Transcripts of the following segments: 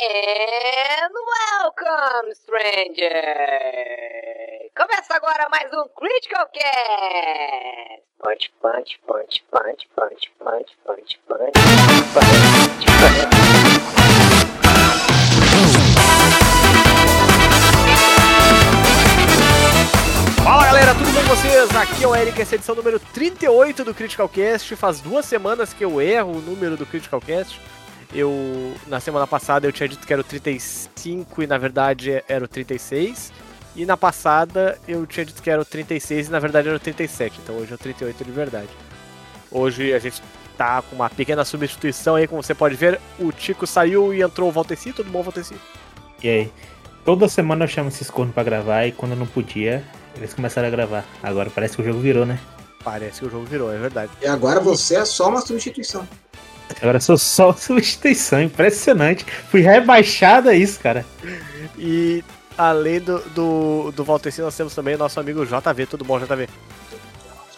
And welcome, stranger! Começa agora mais um Critical Cast! Punch, punch, punch, punch, punch, punch, punch, punch, punch. Fala galera, tudo bom com vocês? Aqui é o Eric, essa é a edição número 38 do Critical Cast. Faz duas semanas que eu erro o número do Critical Cast. Eu, na semana passada, eu tinha dito que era o 35 e na verdade era o 36. E na passada eu tinha dito que era o 36 e na verdade era o 37. Então hoje é o 38 de verdade. Hoje a gente tá com uma pequena substituição aí, como você pode ver. O Tico saiu e entrou o Valteci. Tudo bom, Valteci? E aí? Toda semana eu chamo esses cornos pra gravar e quando eu não podia, eles começaram a gravar. Agora parece que o jogo virou, né? Parece que o jogo virou, é verdade. E agora você é só uma substituição. Agora eu sou só substituição, impressionante. Fui rebaixado a isso, cara. E além do, do, do Valteci, nós temos também o nosso amigo JV. Tudo bom, JV?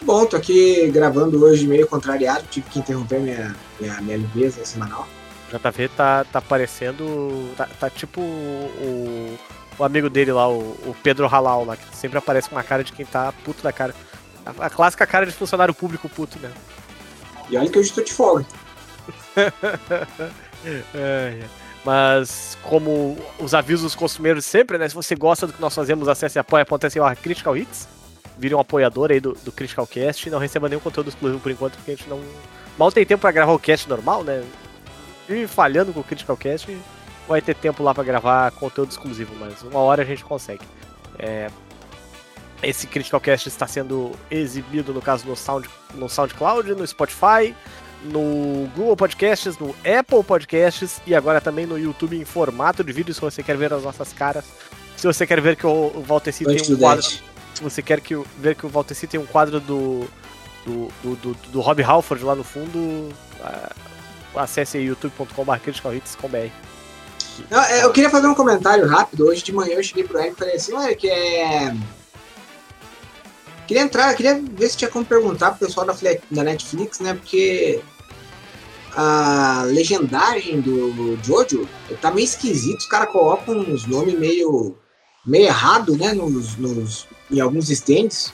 Bom, tô aqui gravando hoje meio contrariado, tive que interromper minha, minha, minha limpeza semanal. JV tá, tá parecendo. Tá, tá tipo o, o amigo dele lá, o, o Pedro Halal lá, que sempre aparece com uma cara de quem tá puto da cara. A, a clássica cara de funcionário público puto, né? E olha que hoje tô de folga. É, é. Mas, como os avisos costumeiros sempre, né? Se você gosta do que nós fazemos, acesse apoia.se Critical Hits. Vire um apoiador aí do, do Critical Cast não receba nenhum conteúdo exclusivo por enquanto, porque a gente não. Mal tem tempo pra gravar o cast normal, né? E falhando com o Critical Cast, vai ter tempo lá pra gravar conteúdo exclusivo, mas uma hora a gente consegue. É, esse Critical Cast está sendo exibido, no caso, no, Sound, no SoundCloud, no Spotify, no Google Podcasts, no Apple Podcasts e agora também no YouTube em formato de vídeo, se você quer ver as nossas caras. Se você quer ver que o, Valteci tem um quadro. Se você quer que, ver que o Valteci tem um quadro do. do, do, do, do Rob Halford lá no fundo, ah, acesse youtube.com.br criticalhits.com.br. Não, é, eu queria fazer um comentário rápido. Hoje de manhã eu cheguei pro Eric e falei assim, olha, que é. Queria entrar, queria ver se tinha como perguntar pro pessoal da Netflix, né? Porque a legendagem do Jojo tá meio esquisito, os caras colocam uns nomes meio, meio errado, né? Nos, nos, em alguns stands.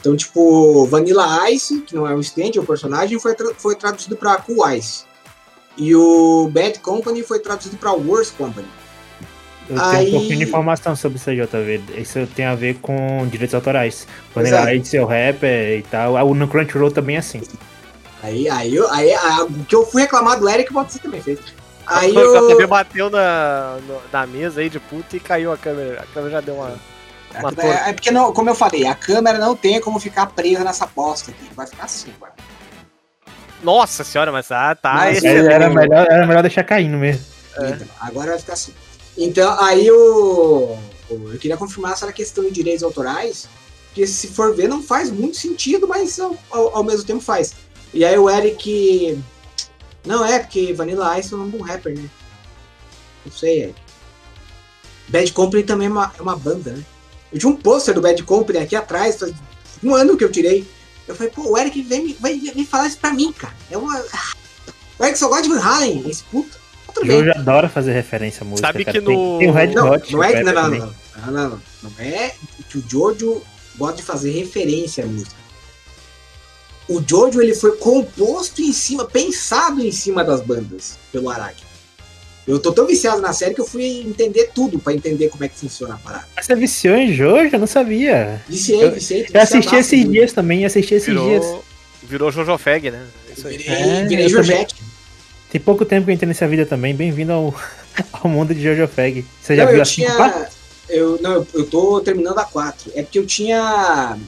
Então, tipo, Vanilla Ice, que não é um stand, é um personagem, foi, tra- foi traduzido pra Cool Ice. E o Bad Company foi traduzido pra Worst Company. Eu Aí- tenho um pouquinho de informação sobre isso aí, JV. Isso tem a ver com direitos autorais. É. ele é seu rapper e tal. O no Crunchyroll também é assim. Aí, aí, eu- aí, a- o que eu fui reclamar do Eric, você também fez. Aí A TV eu. bateu na, no- na mesa aí de puta e caiu a câmera. A câmera já deu uma. uma torta. É, é porque, não, como eu falei, a câmera não tem como ficar presa nessa bosta aqui. Vai ficar assim, agora. Nossa senhora, mas ah, tá. Mas esse É, é era, melhor, era melhor deixar caindo mesmo. Então, agora vai ficar assim. Então, aí o. o- Eu queria confirmar essa questão de direitos autorais, que se for ver, não faz muito sentido, mas ao, ao- ao mesmo tempo faz. E aí o Eric. Não é, porque Vanilla Ice é um rapper, né? Não sei, Eric. Bad Company também é uma, é uma banda, né? Eu tinha um pôster do Bad Company aqui atrás, faz um ano que eu tirei. Eu falei, pô, o Eric vem, me- vai me falar isso pra mim, cara. É uma. O Eric só gosta de Van Halen, esse puto. Tudo O bem. Jojo adora fazer referência à música. Sabe cara. que Tem- no- Tem, o Red Não, Hot. não é que não, não, não, não, não. Não é que o Jojo gosta de fazer referência à música. O Jojo ele foi composto em cima, pensado em cima das bandas pelo Araki. Eu tô tão viciado na série que eu fui entender tudo pra entender como é que funciona a parada. Mas Você viciou em Jojo? Eu não sabia. Viciei, Eu- viciei. Eu assisti esses dias também, assisti esses dias. Virou, virou Jojo Fag, né? Isso aí. Virei, É, virei eu. Tem pouco tempo que eu entrei nessa vida também. Bem-vindo ao, ao mundo de Jojo Fag. Você já Não, viu eu assim? tinha. Eu, não, eu- eu tô terminando a 4. É porque eu tinha.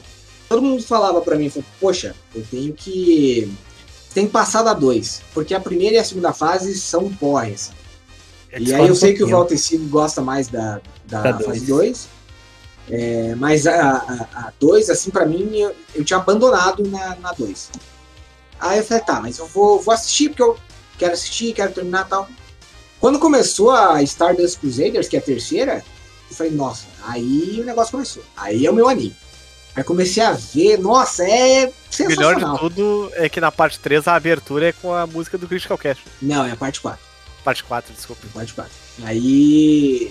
Todo mundo falava pra mim, falou, poxa, eu tenho que. Tem que passar da 2. Porque a primeira e a segunda fase são porres. E aí eu sei que o Walter Silva gosta mais da, da, Da fase dois. 2. mas a 2, assim, pra mim, eu, eu tinha abandonado na 2. Aí eu falei, tá, mas eu vou, vou assistir porque eu quero assistir, quero terminar e tal. Quando começou a Stardust Crusaders, que é a terceira, eu falei, nossa, aí o negócio começou. Aí é o meu anime. Aí comecei a ver, nossa, é O melhor sensacional. de tudo é que na parte 3 a abertura é com a música do Critical Cast. Não, é a parte 4. Parte 4, desculpa. Parte 4. Aí.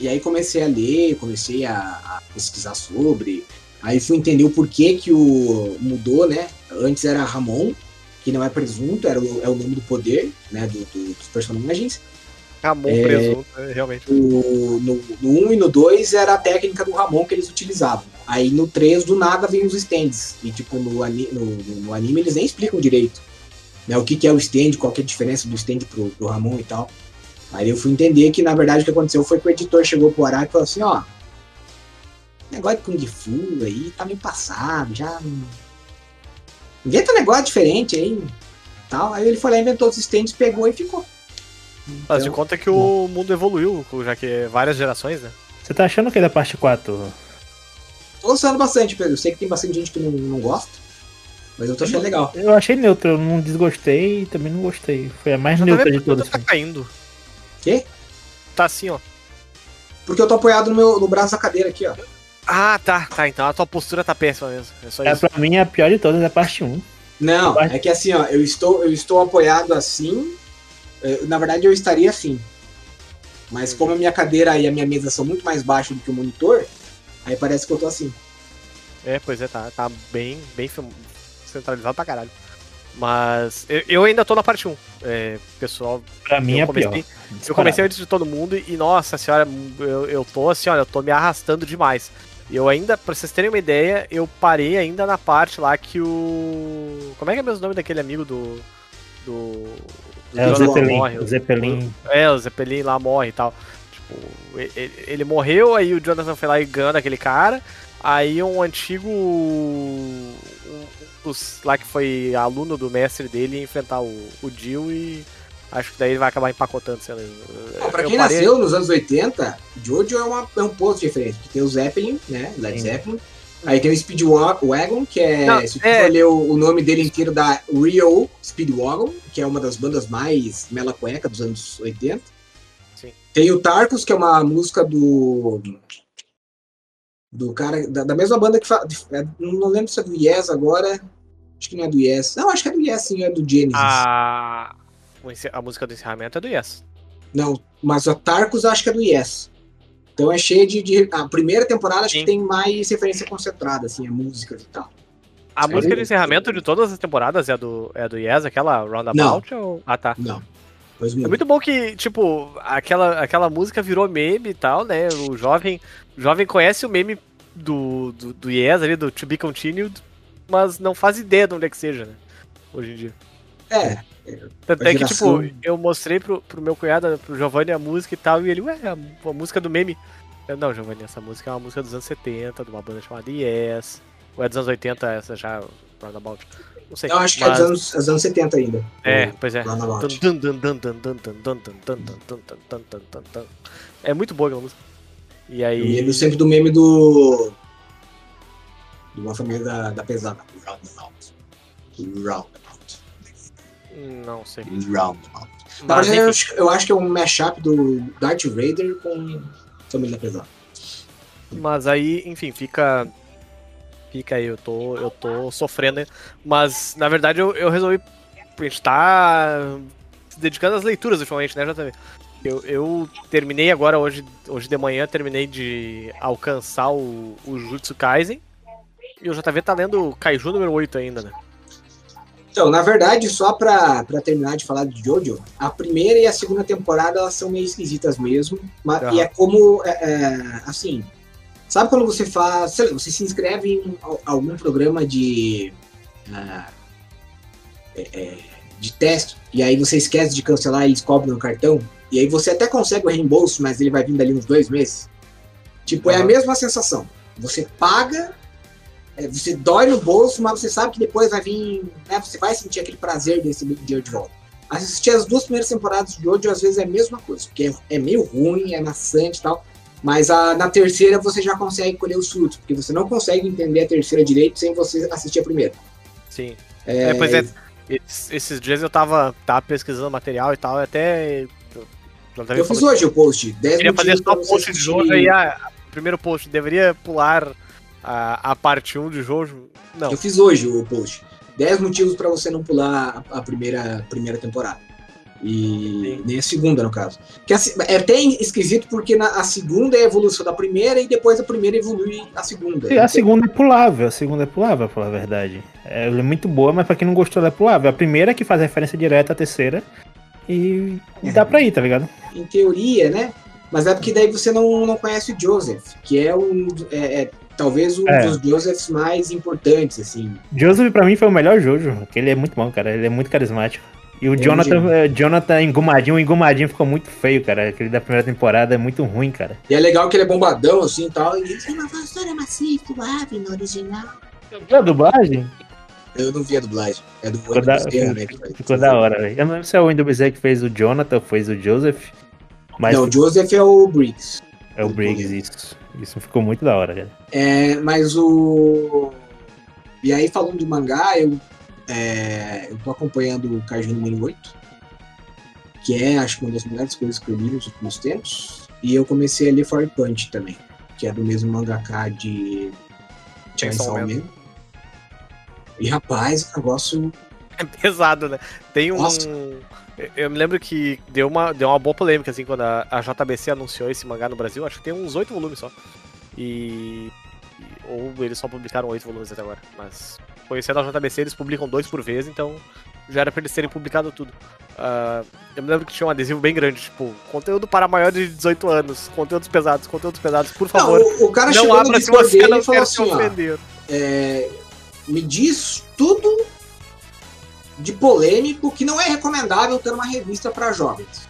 E aí comecei a ler, comecei a, a pesquisar sobre. Aí fui entender o porquê que o mudou, né? Antes era Ramon, que não é presunto, era o, é o nome do poder, né? do- do- dos personagens. Ramon É. presunto, é, realmente. O- no, no 1 e no 2 era a técnica do Ramon que eles utilizavam. Aí no 3, do nada, vem os stands. E tipo, no, ani- no, no anime eles nem explicam direito. Né, o que, que é o stand, qual que é a diferença do stand pro, pro Ramon e tal. Aí eu fui entender que, na verdade, o que aconteceu foi que o editor chegou pro Araki e falou assim, ó. Negócio de Kung Fu aí tá meio passado, já. Inventa um negócio diferente aí. Tal. Aí ele foi lá, inventou os stands, pegou e ficou. Faz de Então, conta que o mundo evoluiu, já que é várias gerações, né? Você tá achando o que da parte 4? Tô gostando bastante, Pedro. Eu sei que tem bastante gente que não, não gosta, mas eu tô achando legal. Eu achei neutro, eu não desgostei e também não gostei. Foi a mais tá neutra de todas. tá caindo. Quê? Tá assim, ó. Porque eu tô apoiado no, meu, no braço da cadeira aqui, ó. Ah, tá, tá. Então a tua postura tá péssima mesmo. É só É, isso. pra mim, a pior de todas é a parte 1. Não, Vai. é que assim, ó, eu estou, eu estou apoiado assim. Eh, Na verdade, eu estaria assim. Mas como a minha cadeira e a minha mesa são muito mais baixos do que o monitor, aí parece que eu tô assim. É, pois é, tá, tá bem, bem centralizado pra caralho. Mas eu, eu ainda tô na parte 1. É, pessoal, Pra mim, é eu a pior. comecei, eu comecei antes de todo mundo e, nossa senhora, eu, eu tô assim, olha, eu tô me arrastando demais. Eu ainda, pra vocês terem uma ideia, eu parei ainda na parte lá que o. Como é que é mesmo o nome daquele amigo do. Do. É o Zeppelin. morre? O Zeppelin. É, o Zeppelin lá morre e tal. Tipo, ele, ele morreu, aí o Jonathan foi lá e ganha daquele cara. Aí um antigo. Um, dos lá que foi aluno do mestre dele ia enfrentar o, o Jill e. Acho que daí ele vai acabar empacotando, sei lá. Bom, pra quem parei- nasceu nos anos 80, Jojo é, uma, é um posto diferente. Porque tem o Zeppelin, né? Led Sim. Zeppelin. Aí tem o Speedwagon, que é. Não, se é- for ler o, o nome dele inteiro da Real Speedwagon, que é uma das bandas mais mela cueca dos anos 80. Sim. Tem o Tarkus, que é uma música do. Do cara. Da, da mesma banda que fala. Não lembro se é do Yes agora. Acho que não é do Yes. Não, acho que é do Yes, sim, é do Genesis. A, o encer- a música do encerramento é do Yes. Não, mas o Tarkus acho que é do Yes. Então é cheio de, de- A primeira temporada acho Sim. que tem mais referência concentrada, assim, a música e tal. A Sério? música de encerramento de todas as temporadas é do, é do Yes, aquela Roundabout? Ou... Ah, tá. Não. É muito bom que, tipo, aquela, aquela música virou meme e tal, né? O jovem, o jovem conhece o meme do, do, do Yes ali, do To Be Continued, mas não faz ideia de onde é que seja, né? Hoje em dia. É. Tanto é que, tipo, eu mostrei pro, pro meu cunhado, pro Giovanni, a música e tal, e ele, ué, a, a música do meme. Eu, não, Giovanni, essa música é uma música dos anos 70, de uma banda chamada Yes. Ou é dos anos 80, essa já, Roundabout. Não sei. Não, acho mas... que é dos anos, dos anos 70 ainda. É, o, pois é. Roundabout. É muito boa aquela música. E aí. Eu lembro sempre do meme do. De uma família da, da pesada. Roundabout. Roundabout. Não sei. Roundabout. Na verdade, eu acho, eu acho que é um mashup do Darth Vader com Família da Pesada. mas aí, enfim, fica. Fica aí, eu tô, eu tô sofrendo. né? Mas, na verdade, eu, eu resolvi. A gente tá se dedicando às leituras ultimamente, né, JV? Eu, eu terminei agora, hoje, hoje de manhã, terminei de alcançar o, o Jutsu Kaisen. E o JV tá lendo o Kaiju número 8 ainda, né? Então, na verdade, só pra, pra terminar de falar de Jojo, a primeira e a segunda temporada elas são meio esquisitas mesmo. Mas. E é como, é, é, assim, sabe quando você faz, sei lá, você se inscreve em al- algum programa de, ah, é, de teste, e aí você esquece de cancelar e eles cobram no cartão, e aí você até consegue o reembolso, mas ele vai vir dali uns dois meses. Tipo, é a mesma sensação. Você paga você dói no bolso, mas você sabe que depois vai vir. Né, você vai sentir aquele prazer desse dinheiro de volta. Assistir as duas primeiras temporadas de Jojo às vezes é a mesma coisa, porque é, é meio ruim, é maçante e tal. Mas a, na terceira você já consegue colher os frutos, porque você não consegue entender a terceira direito sem você assistir a primeira. Sim. É, É, pois é. Esses, dias eu tava, tava pesquisando material e tal, e até. Eu, Eu fiz hoje o post. 10 que queria fazer só você post de Jojo aí, ah, primeiro post, deveria pular a, a parte 1 de Jojo? Não. Eu fiz hoje o post. 10 motivos pra você não pular a, a primeira, primeira temporada. E nem a segunda, no caso. Que a é até esquisito porque na, a segunda é a evolução da primeira e depois a primeira evolui a segunda. A segunda é pulável, a segunda é pulável, pra falar a verdade. É, ela é muito boa, mas pra quem não gostou, ela é pulável. A primeira é que faz referência direta à terceira. E, e dá pra ir, tá ligado? Em teoria, né? Mas é porque daí você não, não conhece o Joseph, que é um. É, é talvez um É. dos Josephs mais importantes, assim. Joseph pra mim foi o melhor Jojo, porque ele é muito bom, cara. Ele é muito carismático. E o é Jonathan, eh, Jonathan engomadinho, o engomadinho ficou muito feio, cara. Aquele da primeira temporada é muito ruim, cara. E é legal que ele é bombadão, assim e tal. E ele tem uma voz toda macia, suave no original. Viu a dublagem? Eu não vi a dublagem. É do Ficou da, Bezerra, né? ficou da hora, velho. Eu não lembro se é o Wendell Bezerra que fez o Jonathan ou fez o Joseph. Mas Não, o Joseph é o Briggs. é o Briggs, isso. Isso ficou muito da hora, cara. É, mas o. E aí, falando de mangá, eu, é, eu tô acompanhando o Kaiju número 8, que é, acho que uma das melhores coisas que eu li nos últimos tempos. E eu comecei a ler Fire Punch também, que é do mesmo mangaka de Chainsaw. Man. E rapaz, o negócio. É pesado, né? Tem um. Nossa. Eu- me lembro que deu uma, deu uma boa polêmica, assim, quando a, a JBC anunciou esse mangá no Brasil. Acho que tem uns oito volumes só. E. Ou eles só publicaram oito volumes até agora. Mas. Conhecendo a JBC, eles publicam dois por vez, então já era pra eles terem publicado tudo. Ah, eu me lembro que tinha um adesivo bem grande, tipo, conteúdo para maiores de 18 anos, conteúdos pesados, conteúdos pesados, por Não, favor. o, o cara Não, abra se você não quer se assim: ó, ofender. é, me diz tudo de polêmico que não é recomendável ter uma revista para jovens.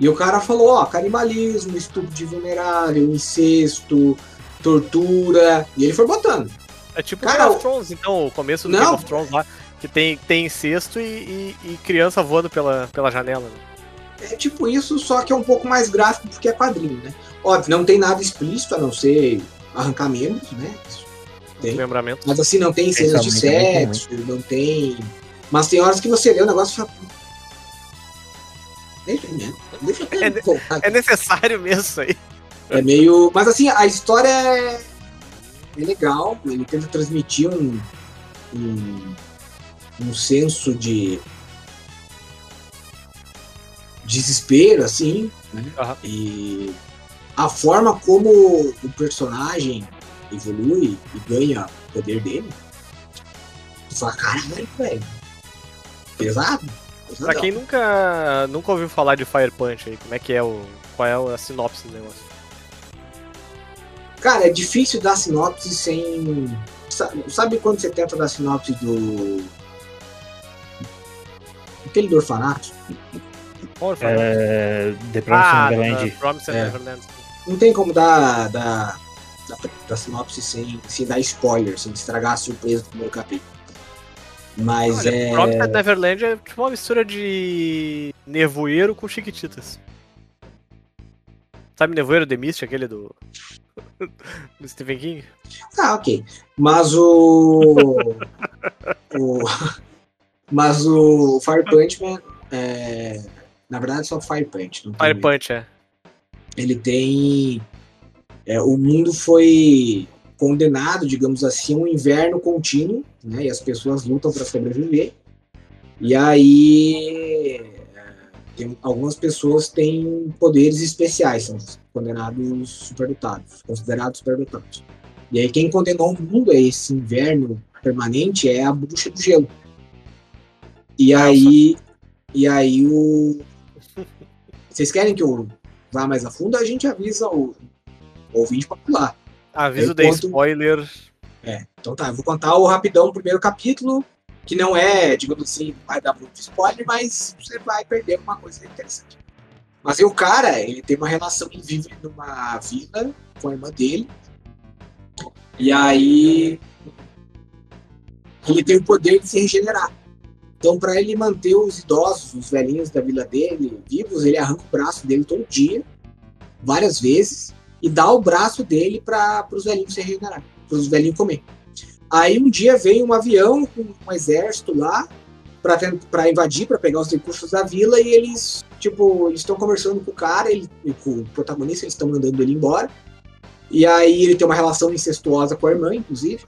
E o cara falou, ó, canibalismo, estupro de vulnerável, incesto, tortura, e ele foi botando. É tipo Cara, Game o- of Thrones, então, o começo do Não. Game of Thrones lá, que tem, tem incesto e, e- e criança voando pela, pela janela. Né? É tipo isso, só que é um pouco mais gráfico porque é quadrinho, né? Óbvio, não tem nada explícito, a não ser arrancar membros, né? Tem. Mas assim, não tem cenas de não sexo, não tem. Mas tem horas que você lê o negócio e fala. Deixa ver, deixa eu É- voltar aqui. É necessário mesmo isso aí. É meio. Mas assim, a história é, é legal, ele tenta transmitir um, um, um senso de desespero, assim, né? Aham. E a forma como o personagem evolui e ganha o poder dele, tu fala, caralho, velho. Pesado. Pra pesadão." quem nunca, nunca ouviu falar de Fire Punch aí, como é que é o. Qual é a sinopse do negócio? Cara, é difícil dar sinopse sem. sa- Sabe quando você tenta dar sinopse do. Aquele do orfanato? É o The Promised ah, Neverland. Promised É. Neverland. Não tem como dar, dar, dar, dar sinopse sem, sem dar spoiler, sem estragar a surpresa do primeiro capítulo. Mas Olha, é. Promised Neverland é tipo uma mistura de nevoeiro com chiquititas. Sabe Nevoeiro The Mist, aquele do. do Stephen King? Ah, ok. Mas o. o mas o Fire Punchman. É, na verdade, só Fire Punch. Não Fire Punch, é. ele tem. é, o mundo foi condenado, digamos assim, a um inverno contínuo, né? E as pessoas lutam para sobreviver. E aí. tem- algumas pessoas têm poderes especiais, são condenados superdotados, considerados superdotados. E aí quem condenou o mundo a esse inverno permanente é a bruxa do gelo. E aí. E aí o. Vocês querem que eu vá mais a fundo? A gente avisa o, o ouvinte para pular. Aviso de conto- spoiler. É, então tá, eu vou contar o rapidão o primeiro capítulo, que não é, digamos assim, vai dar muito spoiler, mas você vai perder uma coisa interessante. Mas aí o cara, ele tem uma relação, ele vive numa vila com a irmã dele, e aí ele tem o poder de se regenerar. Então, para ele manter os idosos, os velhinhos da vila dele vivos, ele arranca o braço dele todo dia, várias vezes, e dá o braço dele para os velhinhos se regenerar, para os velhinhos comer. Aí um dia vem um avião com um exército lá para invadir, para pegar os recursos da vila, e eles, tipo, estão conversando com o cara, ele, com o protagonista, eles estão mandando ele embora. E aí ele tem uma relação incestuosa com a irmã, inclusive.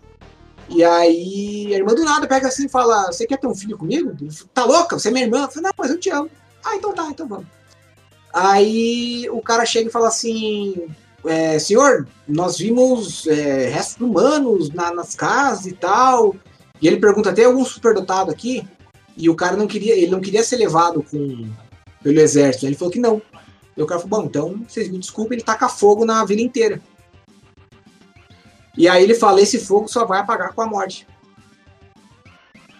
E aí a irmã do nada pega assim e fala: Você quer ter um filho comigo? Tá louca? Você é minha irmã? Eu falo, Não, mas eu te amo. Ah, então tá, então vamos. Aí o cara chega e fala assim: é, Senhor, nós vimos é, restos humanos na- nas casas e tal. E ele pergunta: tem algum superdotado aqui? E o cara não queria, ele não queria ser levado com, pelo exército. Ele falou que não. E o cara falou: bom, então vocês me desculpem, ele taca fogo na vila inteira. E aí ele fala: esse fogo só vai apagar com a morte.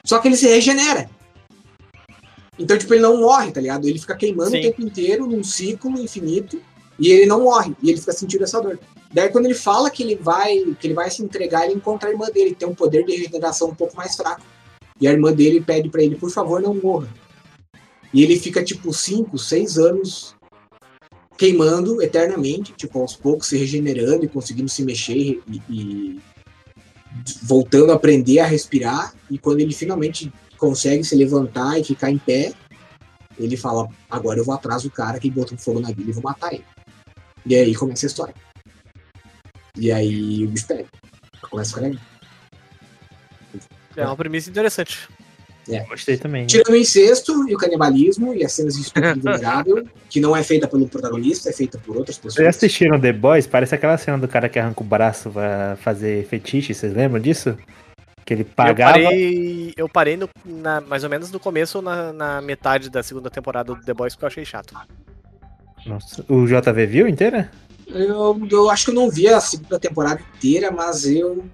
Só que ele se regenera. Então, tipo, ele não morre, tá ligado? Ele fica queimando Sim. o tempo inteiro num ciclo infinito e ele não morre. E ele fica sentindo essa dor. Daí, quando ele fala que ele vai que ele vai se entregar, ele encontra a irmã dele, tem um poder de regeneração um pouco mais fraco. E a irmã dele pede pra ele, por favor, não morra. E ele fica, tipo, 5, 6 anos queimando eternamente, tipo, aos poucos se regenerando e conseguindo se mexer e, e voltando a aprender a respirar. E quando ele finalmente consegue se levantar e ficar em pé, ele fala: Agora eu vou atrás do cara que botou fogo na vila e vou matar ele. E aí começa a história. E aí o pega. Começa a ficar legal. É uma premissa interessante. Gostei também. Tirando o incesto e o canibalismo e as cenas de estupro vulnerável, que não é feita pelo protagonista, é feita por outras Vocês pessoas. assistiram The Boys? Parece aquela cena do cara que arranca o braço pra fazer fetiche, vocês lembram disso? Que ele Eu pagava. parei, eu parei no- na- mais ou menos no começo ou na, na metade da segunda temporada do The Boys porque eu achei chato. Nossa, o JV viu inteira? Eu, eu acho que eu não vi a segunda temporada inteira, mas eu.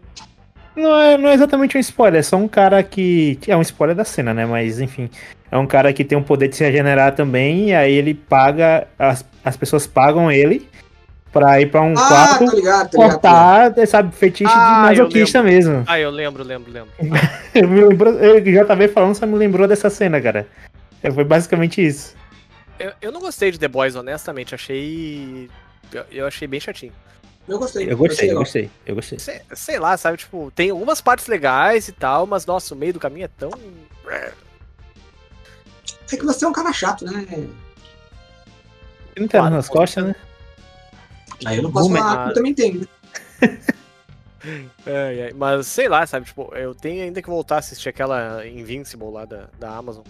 Não é, não é exatamente um spoiler, é só um cara que. É um spoiler da cena, né? Mas enfim. É um cara que tem o poder de se regenerar também, e aí ele paga. As, as pessoas pagam ele pra ir pra um Ah, quarto tô ligado, tô ligado. cortar, sabe, fetiche Ah, de masoquista mesmo. Ah, eu lembro, lembro, lembro. Eu me lembrou, eu, JV falando só me lembrou dessa cena, cara. É, Foi basicamente isso. Eu, eu não gostei de The Boys, honestamente. Achei. Eu, eu achei bem chatinho. Eu gostei. Eu gostei, eu gostei, eu gostei. Sei, sei lá, sabe? Tipo, tem algumas partes legais e tal, mas nossa, o meio do caminho é tão. É que você é um cara chato, né? Não tem Claro, nas costas, né? Aí eu não posso Boomer. falar eu também tenho. né? É, é, mas sei lá, sabe? Tipo, eu tenho ainda que voltar a assistir aquela Invincible lá da, da Amazon.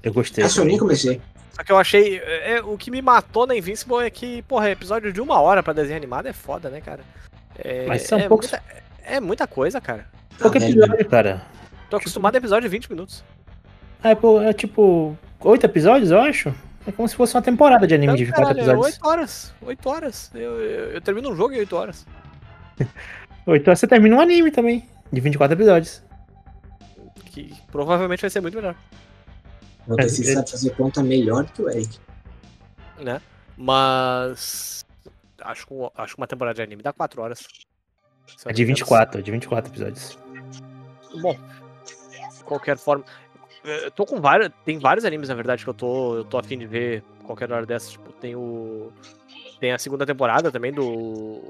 Eu gostei. Essa eu nem comecei. Só que eu achei. É, o que me matou na Invincible é que, porra, episódio de uma hora pra desenho animado é foda, né, cara? É, Mas são é poucos- Muita, é muita coisa, cara. Pouco Ah, velho. episódio, cara. Tô acostumado a episódio de 20 minutos. É, pô, é tipo. Oito episódios, eu acho? É como se fosse uma temporada de anime de Então, 24 caralho, é episódios. 8 horas. 8 horas. Eu, eu, eu termino um jogo em 8 horas. Ou então você termina um anime também, de 24 episódios. Que provavelmente vai ser muito melhor. O É, TC é- sabe fazer conta melhor do que o Eric. né? Mas. Acho que, acho que uma temporada de anime dá 4 horas. É não de me engano. 24, é de 24 episódios. Bom, de qualquer forma. Eu tô com vários. Tem vários animes, na verdade, que eu tô, eu tô afim de ver qualquer hora dessas. Tipo, tem o. Tem a segunda temporada também do.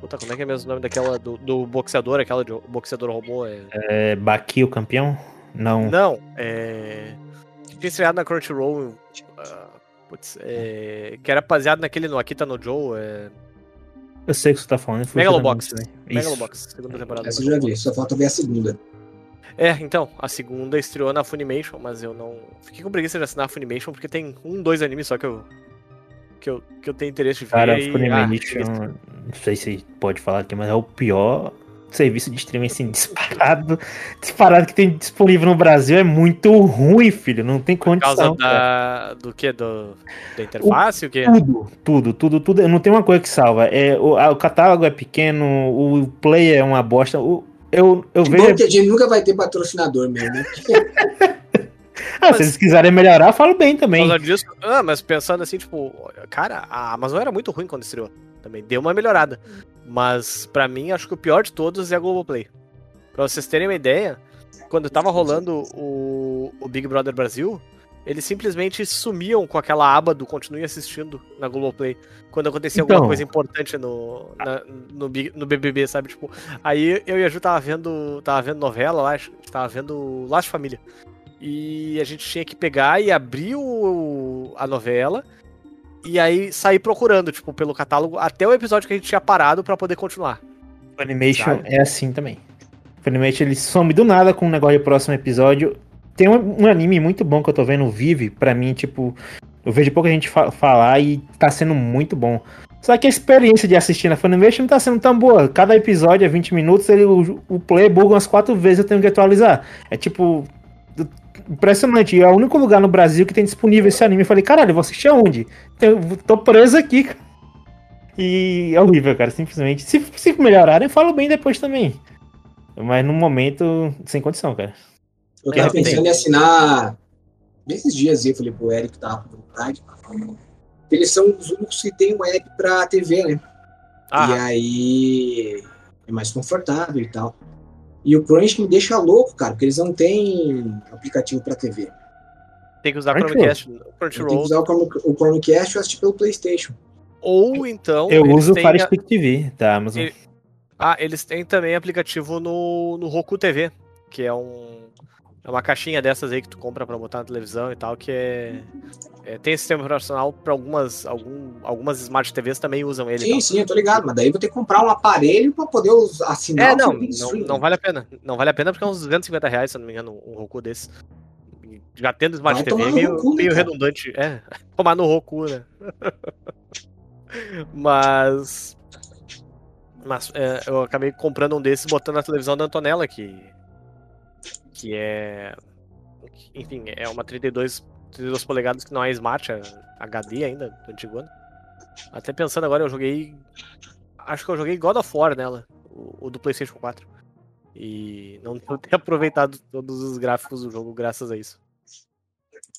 Puta, como é que é mesmo o nome daquela. Do, do boxeador, aquela de boxeador robô? É... É Baki, o campeão? Não. Não, é. Tinha estreado na Crunchyroll. ah, putz, é, que era baseado naquele no Akita no Joe. É... Eu sei o que você tá falando. Megalobox. Isso. Megalobox, segunda temporada. Essa eu já vi, só falta ver a segunda. É, então, a segunda estreou na Funimation, mas eu não. Fiquei com preguiça de assinar a Funimation porque tem um, dois animes só que eu. Que eu, que eu tenho interesse de ver. Cara, e- Funimation, ah, não sei se pode falar aqui, mas é o pior serviço de streaming assim, disparado. Disparado que tem disponível no Brasil. É muito ruim, filho. Não tem por causa condição. da. Do que? Do, da interface? O, quê? Tudo, tudo, tudo, tudo. Não tem uma coisa que salva. É, o, a- o catálogo é pequeno, o player é uma bosta. O, eu, eu Que vejo. bom que a gente nunca vai ter patrocinador mesmo, né? Ah, se eles quiserem melhorar, eu falo bem também. disso. Ah, mas pensando assim, tipo, cara, a Amazon era muito ruim quando estreou. Também deu uma melhorada. Mas, pra mim, acho que o pior de todos é a Globoplay. Pra vocês terem uma ideia, quando tava rolando o, o Big Brother Brasil, eles simplesmente sumiam com aquela aba do continue assistindo na Globoplay. Quando acontecia alguma Então. coisa importante no, na- no, no BBB, sabe? Tipo, aí eu e a Ju tava vendo, tava vendo novela lá, tava vendo Laço de Família. E a gente tinha que pegar e abrir o, a novela e aí sair procurando, tipo, pelo catálogo até o episódio que a gente tinha parado pra poder continuar. Funimation Sabe? é assim também. Funimation ele some do nada com um negócio de próximo episódio. tem um, um anime muito bom que eu tô vendo, o Vive, pra mim, tipo, eu vejo pouca gente fa falar e tá sendo muito bom. Só que a experiência de assistir na Funimation não tá sendo tão boa. Cada episódio é 20 minutos, ele, o, o play buga umas quatro vezes, eu tenho que atualizar. É tipo. Impressionante. É o único lugar no Brasil que tem disponível esse anime. Eu falei, caralho, eu vou assistir aonde? Eu tô preso aqui, cara. E é horrível, cara, simplesmente. Se, se melhorarem, eu falo bem depois também. Mas no momento, sem condição, cara. Eu tava pensando em assinar. Nesses dias eu falei pro Eric que tava com vontade. Eles são os únicos que tem um app pra TV, né? E Ah, aí é mais confortável e tal. E o Crunch me deixa louco, cara, porque eles não têm aplicativo pra TV. tem que usar Crunchyroll. Chromecast, tenho que usar o, Chrome- o Chromecast e assistir pelo PlayStation. Ou então. Eu uso o Fire a- Stick TV da Amazon. Ele- Ah, eles têm também aplicativo no, no Roku TV, que é um. É uma caixinha dessas aí que tu compra pra botar na televisão e tal, que é. é, tem sistema operacional pra algumas, algum, algumas Smart TVs também usam ele. Sim, tal. sim, eu tô ligado, mas daí eu vou ter que comprar um aparelho pra poder assinar É, o não, não, não vale a pena. Não vale a pena porque é uns 250 reais, se não me engano, um Roku desse. Já tendo Smart Vai TV é meio, Roku, meio cara? redundante. É, tomar no Roku, né? Mas. Mas é, eu acabei comprando um desses botando na televisão da Antonella, que. Que é. Enfim, é uma 32, 32 polegadas que não é Smart, é HD ainda, do antigo ano. Até pensando agora, eu joguei. Acho que eu joguei God of War nela, o, o do PlayStation 4. E não ter aproveitado todos os gráficos do jogo graças a isso.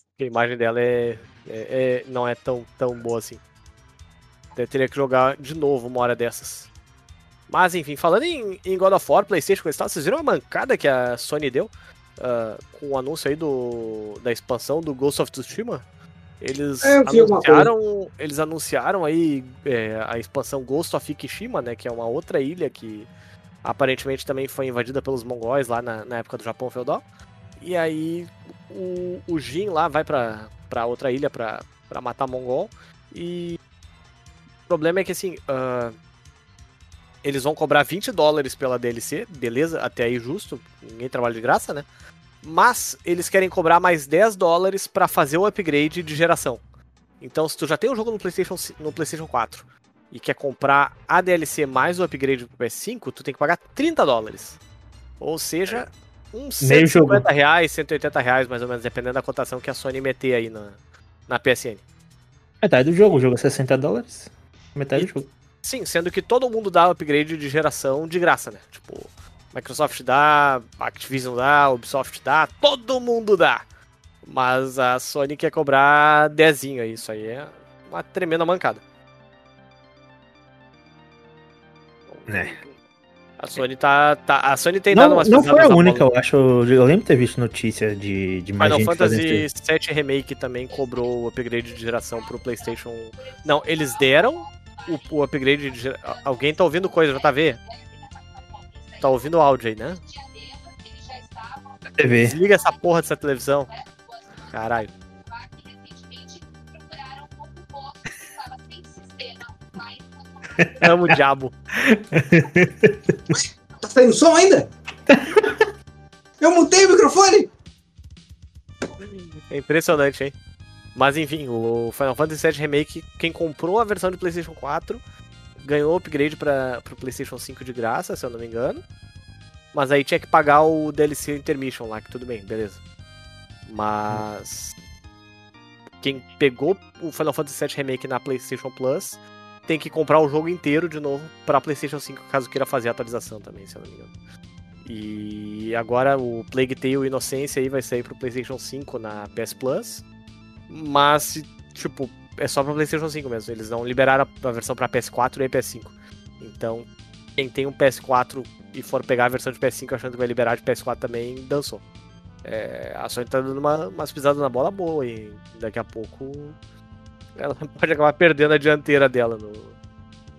Porque a imagem dela é, é- é- não é tão, tão boa assim. Até teria que jogar de novo uma hora dessas. Mas enfim, falando em, em God of War, Playstation e tal, vocês viram a mancada que a Sony deu ah, com o anúncio aí do, da expansão do Ghost of Tsushima? Eles É, anunciaram, eles anunciaram aí é, a expansão Ghost of Ikishima, né, que é uma outra ilha que aparentemente também foi invadida pelos mongóis lá na, na época do Japão feudal. E aí o, o Jin lá vai pra, pra outra ilha pra, pra matar mongol. E o problema é que assim, ah, eles vão cobrar 20 dólares pela DLC, beleza, até aí justo, ninguém trabalha de graça, né? Mas eles querem cobrar mais 10 dólares pra fazer o upgrade de geração. Então, se tu já tem o jogo no PlayStation, no PlayStation 4 e quer comprar a DLC mais o upgrade pro PS5, tu tem que pagar 30 dólares. Ou seja, uns Meio 150 reais, 180 reais, mais ou menos, dependendo da cotação que a Sony meter aí na, na PSN. Metade do jogo, o jogo é 60 dólares. Metade E- do jogo. Sim, sendo que todo mundo dá upgrade de geração de graça, né? Tipo, Microsoft dá, Activision dá, Ubisoft dá, todo mundo dá. Mas a Sony quer cobrar dezinho aí, isso aí é uma tremenda mancada. É. A Sony tá, tá- a Sony tem Não, dado umas não foi a única, bola. eu acho. Eu lembro de ter visto notícia de, de mais Final gente Fantasy. VII Remake também cobrou o upgrade de geração pro PlayStation. Não, eles deram o, o upgrade de. Alguém tá ouvindo coisa, JV? Tá ouvindo o áudio aí, né? TV. Desliga essa porra dessa televisão. Caralho. Amo o diabo. Tá saindo som ainda? eu mutei o microfone? É impressionante, hein? Mas enfim, o Final Fantasy VII Remake, quem comprou a versão de PlayStation 4 ganhou o upgrade para o PlayStation 5 de graça, se eu não me engano. Mas aí tinha que pagar o DLC Intermission lá, que tudo bem, beleza. Mas quem pegou o Final Fantasy VII Remake na PlayStation Plus tem que comprar o jogo inteiro de novo para PlayStation 5, caso queira fazer a atualização também, se eu não me engano. E agora o Plague Tale Inocência aí vai sair pro PlayStation 5 na PS Plus. Mas, tipo, é só pra PlayStation 5 mesmo. Eles não liberaram a versão pra PS4 e PS5. Então, quem tem um PS4 e for pegar a versão de PS5 achando que vai liberar de PS4 também, dançou. É, a Sony tá dando uma, umas pisadas na bola boa e daqui a pouco ela pode acabar perdendo a dianteira dela no,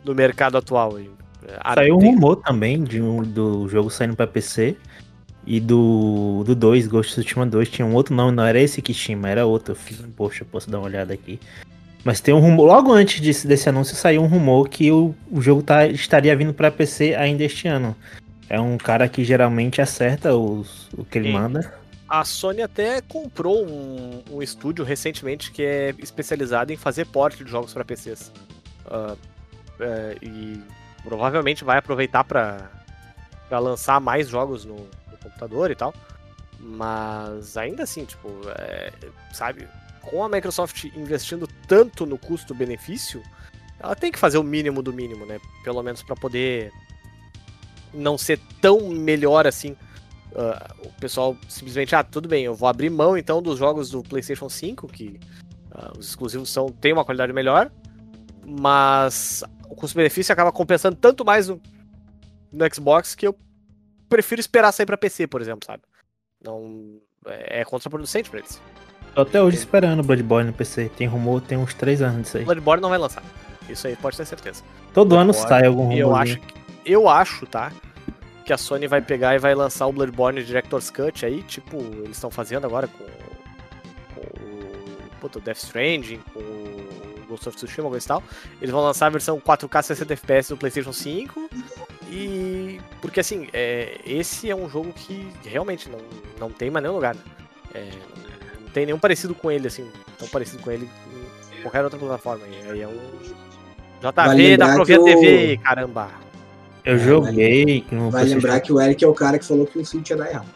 no mercado atual. A- Saiu um rumor também de um, do jogo saindo pra PC. E do, do 2, Ghost Tsushima 2, tinha um outro nome, não era esse Kishima, era outro. Eu fiz, poxa, posso dar uma olhada aqui. Mas tem um rumor, logo antes desse, desse anúncio saiu um rumor que o, o jogo tá, estaria vindo pra PC ainda este ano. É um cara que geralmente acerta os, o que ele Sim. manda. A Sony até comprou um, um estúdio recentemente que é especializado em fazer porte de jogos para PCs. Uh, é, e provavelmente vai aproveitar para lançar mais jogos no, computador e tal. Mas ainda assim, tipo, é, sabe, com a Microsoft investindo tanto no custo-benefício, ela tem que fazer o mínimo do mínimo, né? Pelo menos para poder não ser tão melhor assim. Uh, o pessoal simplesmente, ah, tudo bem, eu vou abrir mão então dos jogos do PlayStation 5, que uh, os exclusivos são, têm uma qualidade melhor, mas o custo-benefício acaba compensando tanto mais no, no Xbox que eu prefiro esperar sair para PC, por exemplo, sabe? Não é, é contraproducente para eles. Tô até hoje esperando Bloodborne no PC. Tem rumor, tem uns 3 anos disso aí. Bloodborne não vai lançar. Isso aí pode ter certeza. Todo ano sai algum rumor. Eu acho, eu acho, tá? Que a Sony vai pegar e vai lançar o Bloodborne Director's Cut aí, tipo, eles estão fazendo agora com, com o puto, Death Stranding, com o Ghost of Tsushima, coisa e tal. Eles vão lançar a versão 4K 60 FPS do PlayStation 5. E. Porque assim, é, esse é um jogo que realmente não, não tem mais nenhum lugar. Né? É, não tem nenhum parecido com ele, assim, tão parecido com ele em qualquer outra plataforma. E aí é um JV vale da Provia TV, caramba. Eu joguei. No vai lembrar que o Eric é o cara que falou que o Switch ia dar errado.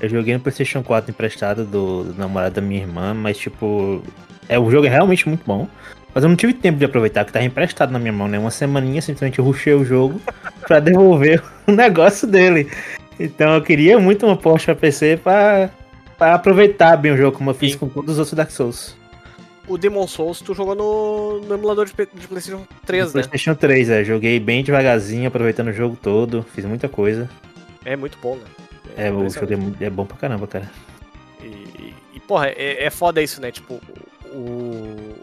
Eu joguei no PlayStation 4 emprestado do, do namorado da minha irmã, mas tipo. É, o jogo é realmente muito bom. Mas eu não tive tempo de aproveitar, que tava emprestado na minha mão, né? Uma semaninha simplesmente eu rushei o jogo pra devolver o negócio dele. Então eu queria muito uma Porsche pra PC pra, pra aproveitar bem o jogo, como eu fiz Sim. com todos os outros Dark Souls o Demon Souls tu jogou no, no emulador de, de PlayStation 3, né? PlayStation 3, é. Joguei bem devagarzinho, aproveitando o jogo todo, fiz muita coisa. É muito bom, né? É, é o jogo é, é, bom pra caramba, cara. E, e porra, é, é foda isso, né? Tipo, o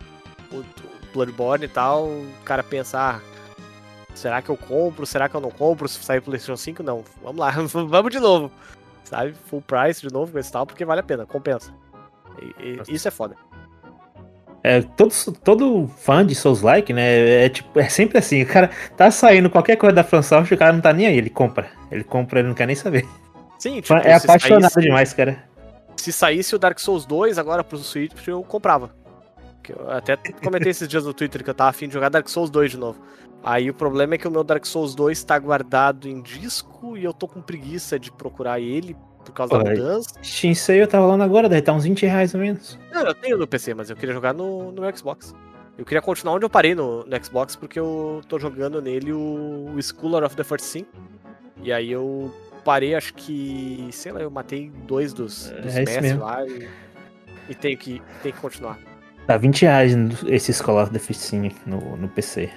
Bloodborne e tal, o cara pensar. Ah, será que eu compro? Será que eu não compro? Se sair PlayStation 5? Não. Vamos lá, vamos de novo. Sabe? Full price de novo com esse tal, porque vale a pena, compensa. E, e, isso é foda. É, todo, todo fã de Souls-like, né? É, tipo, é sempre assim, o cara tá saindo qualquer coisa da FromSoft, o cara não tá nem aí, ele compra. Ele compra, ele não quer nem saber. Sim, tipo, É apaixonado saísse, demais, cara. Se saísse o Dark Souls 2 agora pro Switch, eu comprava. Eu até comentei esses dias no Twitter que eu tava afim de jogar Dark Souls 2 de novo. Aí o problema é que o meu Dark Souls 2 tá guardado em disco e eu tô com preguiça de procurar ele por causa Pô, da mudança. Shinsei eu tava falando agora, deve estar uns 20 reais ou menos. Não, eu tenho no PC, mas eu queria jogar no, no Xbox. Eu queria continuar onde eu parei no, no Xbox, porque eu tô jogando nele o, o Schooler of the First Sin. E aí eu parei, acho que. Sei lá, eu matei dois dos, dos é lá e, e, tenho, que, tenho que continuar. Tá 20 reais esse Scholar First Sin no, no PC.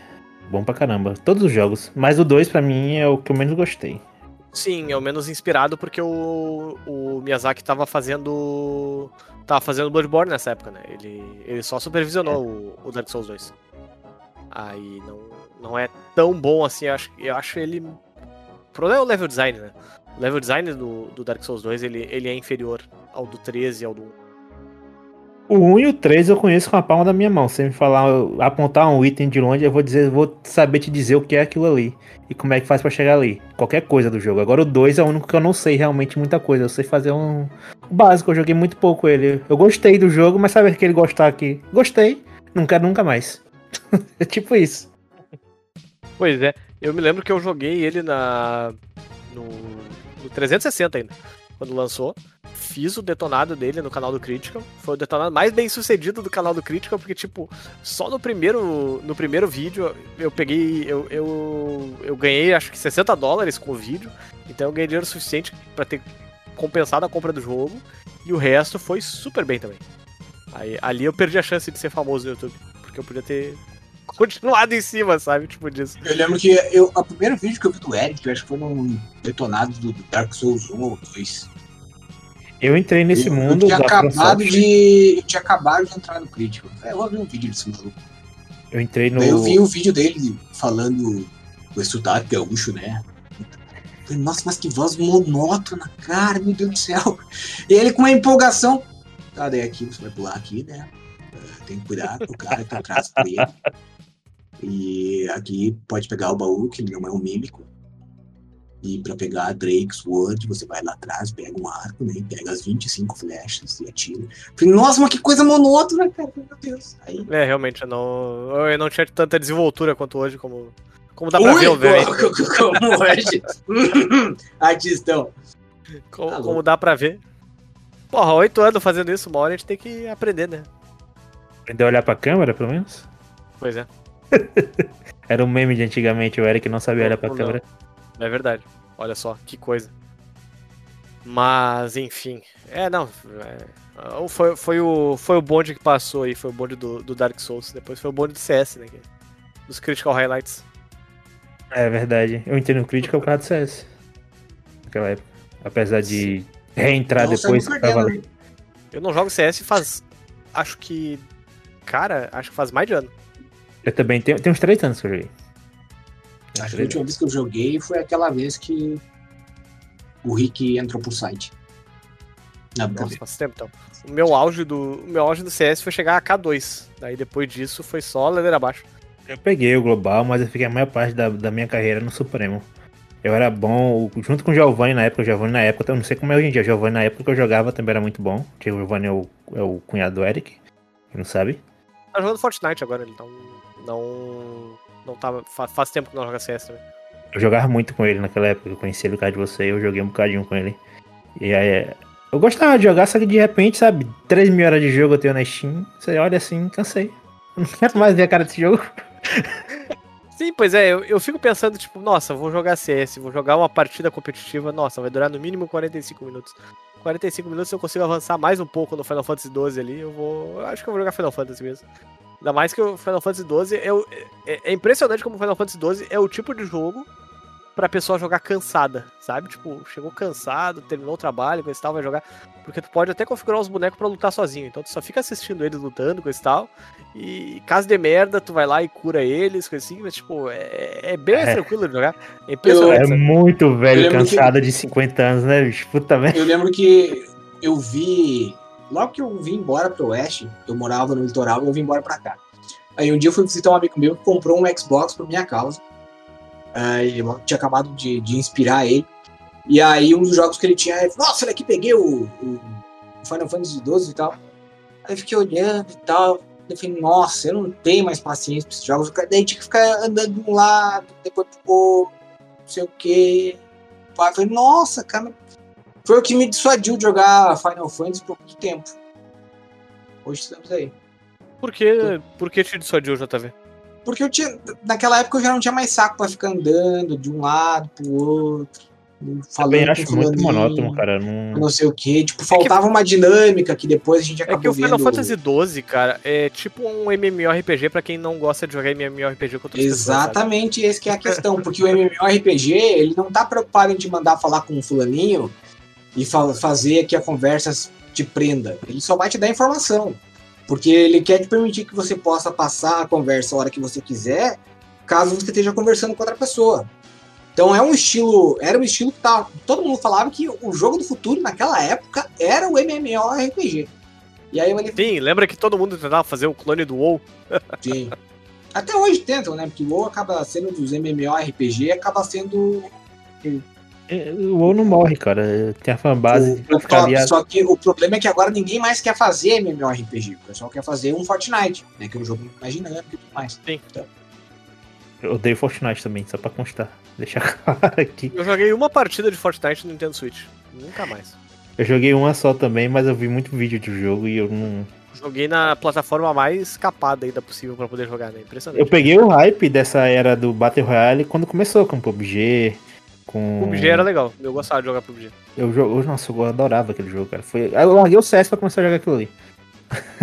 Bom pra caramba. Todos os jogos. Mas o 2 pra mim é o que eu menos gostei. Sim, é o menos inspirado porque o, o Miyazaki tava fazendo. tava fazendo Bloodborne nessa época, né? Ele, ele só supervisionou é. o, o, Dark Souls 2. Aí não, não é tão bom assim, eu acho, eu acho ele. O problema é o level design, né? O level design do, do Dark Souls 2 ele, ele é inferior ao do 13 e ao do 1. O 1 e o 3 eu conheço com a palma da minha mão. Se me falar, apontar um item de longe, eu vou dizer, vou saber te dizer o que é aquilo ali e como é que faz para chegar ali. Qualquer coisa do jogo. Agora o 2 é o único que eu não sei realmente muita coisa. Eu sei fazer um básico, eu joguei muito pouco ele. Eu gostei do jogo, mas sabe aquele gostar aqui? Gostei, não quero nunca mais. é tipo isso. Pois é, eu me lembro que eu joguei ele na no, no 360 ainda, quando lançou fiz o detonado dele no canal do Critical. Foi o detonado mais bem sucedido do canal do Critical, porque, tipo, só no primeiro, no primeiro vídeo eu peguei. Eu, eu, eu ganhei acho que 60 dólares com o vídeo. Então eu ganhei dinheiro suficiente para ter compensado a compra do jogo. E o resto foi super bem também. Aí, ali eu perdi a chance de ser famoso no YouTube. Porque eu podia ter continuado em cima, sabe? Tipo disso. Eu lembro que eu, o primeiro vídeo que eu vi do Eric, eu acho que foi num detonado do Dark Souls 1 ou 2. Eu entrei nesse eu, mundo. Eu tinha, acabado de, eu tinha acabado de entrar no crítico. É, eu vou ver um vídeo desse maluco. Eu entrei no. eu vi um vídeo dele falando o sotaque gaúcho, né? Falei, nossa, mas que voz monótona, cara, meu Deus do céu. E ele com uma empolgação. Tá, daí aqui você vai pular aqui, né? Uh, tem que cuidar com o cara que tá atrás dele. E aqui pode pegar o baú, que não é um mímico. E pra pegar Drake's Word, você vai lá atrás, pega um arco, né? Pega as 25 flechas e atira. Falei, nossa, mas que coisa monótona, cara. Meu Deus. Aí. É, realmente, eu não, eu não tinha tanta desenvoltura quanto hoje, como, como dá pra Ui, ver, obviamente. co- co- Como hoje. Artistão. Como, Tá como dá pra ver. Porra, oito anos fazendo isso, uma hora a gente tem que aprender, né? Aprendeu a olhar pra câmera, pelo menos? Pois é, Era um meme de antigamente, o Eric não sabia olhar pra Não, câmera. É verdade. Olha só, que coisa. Mas, enfim. É, não. é, foi, foi, o, foi o bonde que passou aí, foi o bonde do, do Dark Souls. Depois foi o bonde do CS, né? que- Dos Critical Highlights. É verdade. Eu entendo o crítico por causa do CS. Naquela época. Apesar de reentrar Não, depois que tava ali. Eu não jogo CS faz. Acho que. Cara, acho que faz mais de ano. Eu também tenho, tem uns três anos que eu joguei. Acho que a última vez que eu joguei foi aquela vez que o Rick entrou pro site. Na Nossa, faz tempo então. O meu auge do, o meu auge do CS foi chegar a K2. Daí depois disso foi só ladeira abaixo. Eu peguei o global, mas eu fiquei a maior parte da, da minha carreira no Supremo. Eu era bom, junto com o Giovanni na época, o Giovanni na época, eu não sei como é hoje em dia, o Giovanni na época que eu jogava também era muito bom. Porque o Giovanni é o, é o cunhado do Eric, quem não sabe. Tá jogando Fortnite agora, ele não. Não. Não tá. Faz, faz tempo que não joga CS também. Eu jogava muito com ele naquela época, eu conheci ele por causa de você, eu joguei um bocadinho com ele. E aí, eu gostava de jogar, só que de repente, sabe, 3 mil horas de jogo eu tenho na Steam, você olha assim, cansei. Eu não quero mais ver a cara desse jogo. Sim, pois é, eu, eu fico pensando, tipo, nossa, vou jogar CS, vou jogar uma partida competitiva, nossa, vai durar no mínimo 45 minutos. 45 minutos, se eu consigo avançar mais um pouco no Final Fantasy XII ali, eu vou. eu acho que eu vou jogar Final Fantasy mesmo. Ainda mais que o Final Fantasy XII é, o- é, é impressionante como o Final Fantasy XII é o tipo de jogo pra pessoa jogar cansada, sabe? Tipo, chegou cansado, terminou o trabalho, coisa e tal, vai jogar. Porque tu pode até configurar os bonecos pra lutar sozinho. Então tu só fica assistindo eles lutando, coisa e tal. E caso de merda, tu vai lá e cura eles, coisa assim, mas tipo, é, é bem mais É. tranquilo de jogar. É impressionante. É muito velho, Eu lembro que- cansado de 50 anos, né, bicho? Puta merda. Eu lembro que eu vi. Logo que eu vim embora pro Oeste, eu morava no litoral eu vim embora pra cá. Aí um dia eu fui visitar um amigo meu que comprou um Xbox por minha causa. Aí eu tinha acabado de, de inspirar ele. E aí um dos jogos que ele tinha, ele falou, nossa, olha aqui, peguei o, o Final Fantasy XII e tal. Aí eu fiquei olhando e tal. Eu falei, nossa, eu não tenho mais paciência pra esses jogos. Daí tinha que ficar andando de um lado, depois pro outro, não sei o quê. Eu falei, nossa, cara, foi o que me dissuadiu de jogar Final Fantasy por muito tempo. Hoje estamos aí. Por que, por que te dissuadiu, JV? Porque eu tinha. Naquela época eu já não tinha mais saco pra ficar andando de um lado pro outro. Falando Também com acho muito monótono, cara. Não... Não sei o que. Tipo, faltava uma dinâmica que depois a gente É acabou que o Final vendo. Fantasy XII, cara, é tipo um MMORPG pra quem não gosta de jogar MMORPG com outras pessoas? Exatamente, esse que é a questão, porque o MMORPG, ele não tá preocupado em te mandar falar com um fulaninho e fa- fazer que a conversa te prenda. Ele só vai te dar informação. Porque ele quer te permitir que você possa passar a conversa a hora que você quiser, caso você esteja conversando com outra pessoa. Então é um estilo, era um estilo que tá, todo mundo falava que o jogo do futuro naquela época era o MMORPG. E aí falei, Sim, lembra que todo mundo tentava fazer o clone do WoW? Sim. Até hoje tentam, né? Porque o WoW acaba sendo dos MMORPG, acaba sendo O WoW não morre, cara. Tem a fanbase o, pra o ficar top. Só que o problema é que agora ninguém mais quer fazer MMORPG. O pessoal quer fazer um Fortnite, né? Que é um jogo muito mais dinâmico e tudo mais. Sim. Então, Eu odeio Fortnite também, só pra constar. Deixar claro aqui. Eu joguei uma partida de Fortnite no Nintendo Switch. Nunca mais. Eu joguei uma só também, mas eu vi muito vídeo do jogo e eu não. Joguei na plataforma mais capada ainda possível pra poder jogar, né? Impressionante. Eu peguei o hype dessa era do Battle Royale quando começou com o PUBG. Com... O PUBG era legal. Eu gostava de jogar PUBG. Eu, jo- nossa, eu adorava aquele jogo, cara. Foi... Eu larguei o CS pra começar a jogar aquilo ali.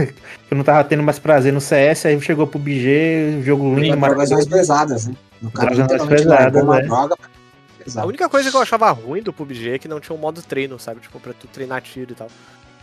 eu não tava tendo mais prazer no CS, aí chegou o PUBG, jogo lindo, maravilhoso. pesadas, né? No cara, literalmente pesadas, uma né? droga A pesada. única coisa que eu achava ruim do PUBG é que não tinha um modo treino, sabe? Tipo, pra tu treinar tiro e tal.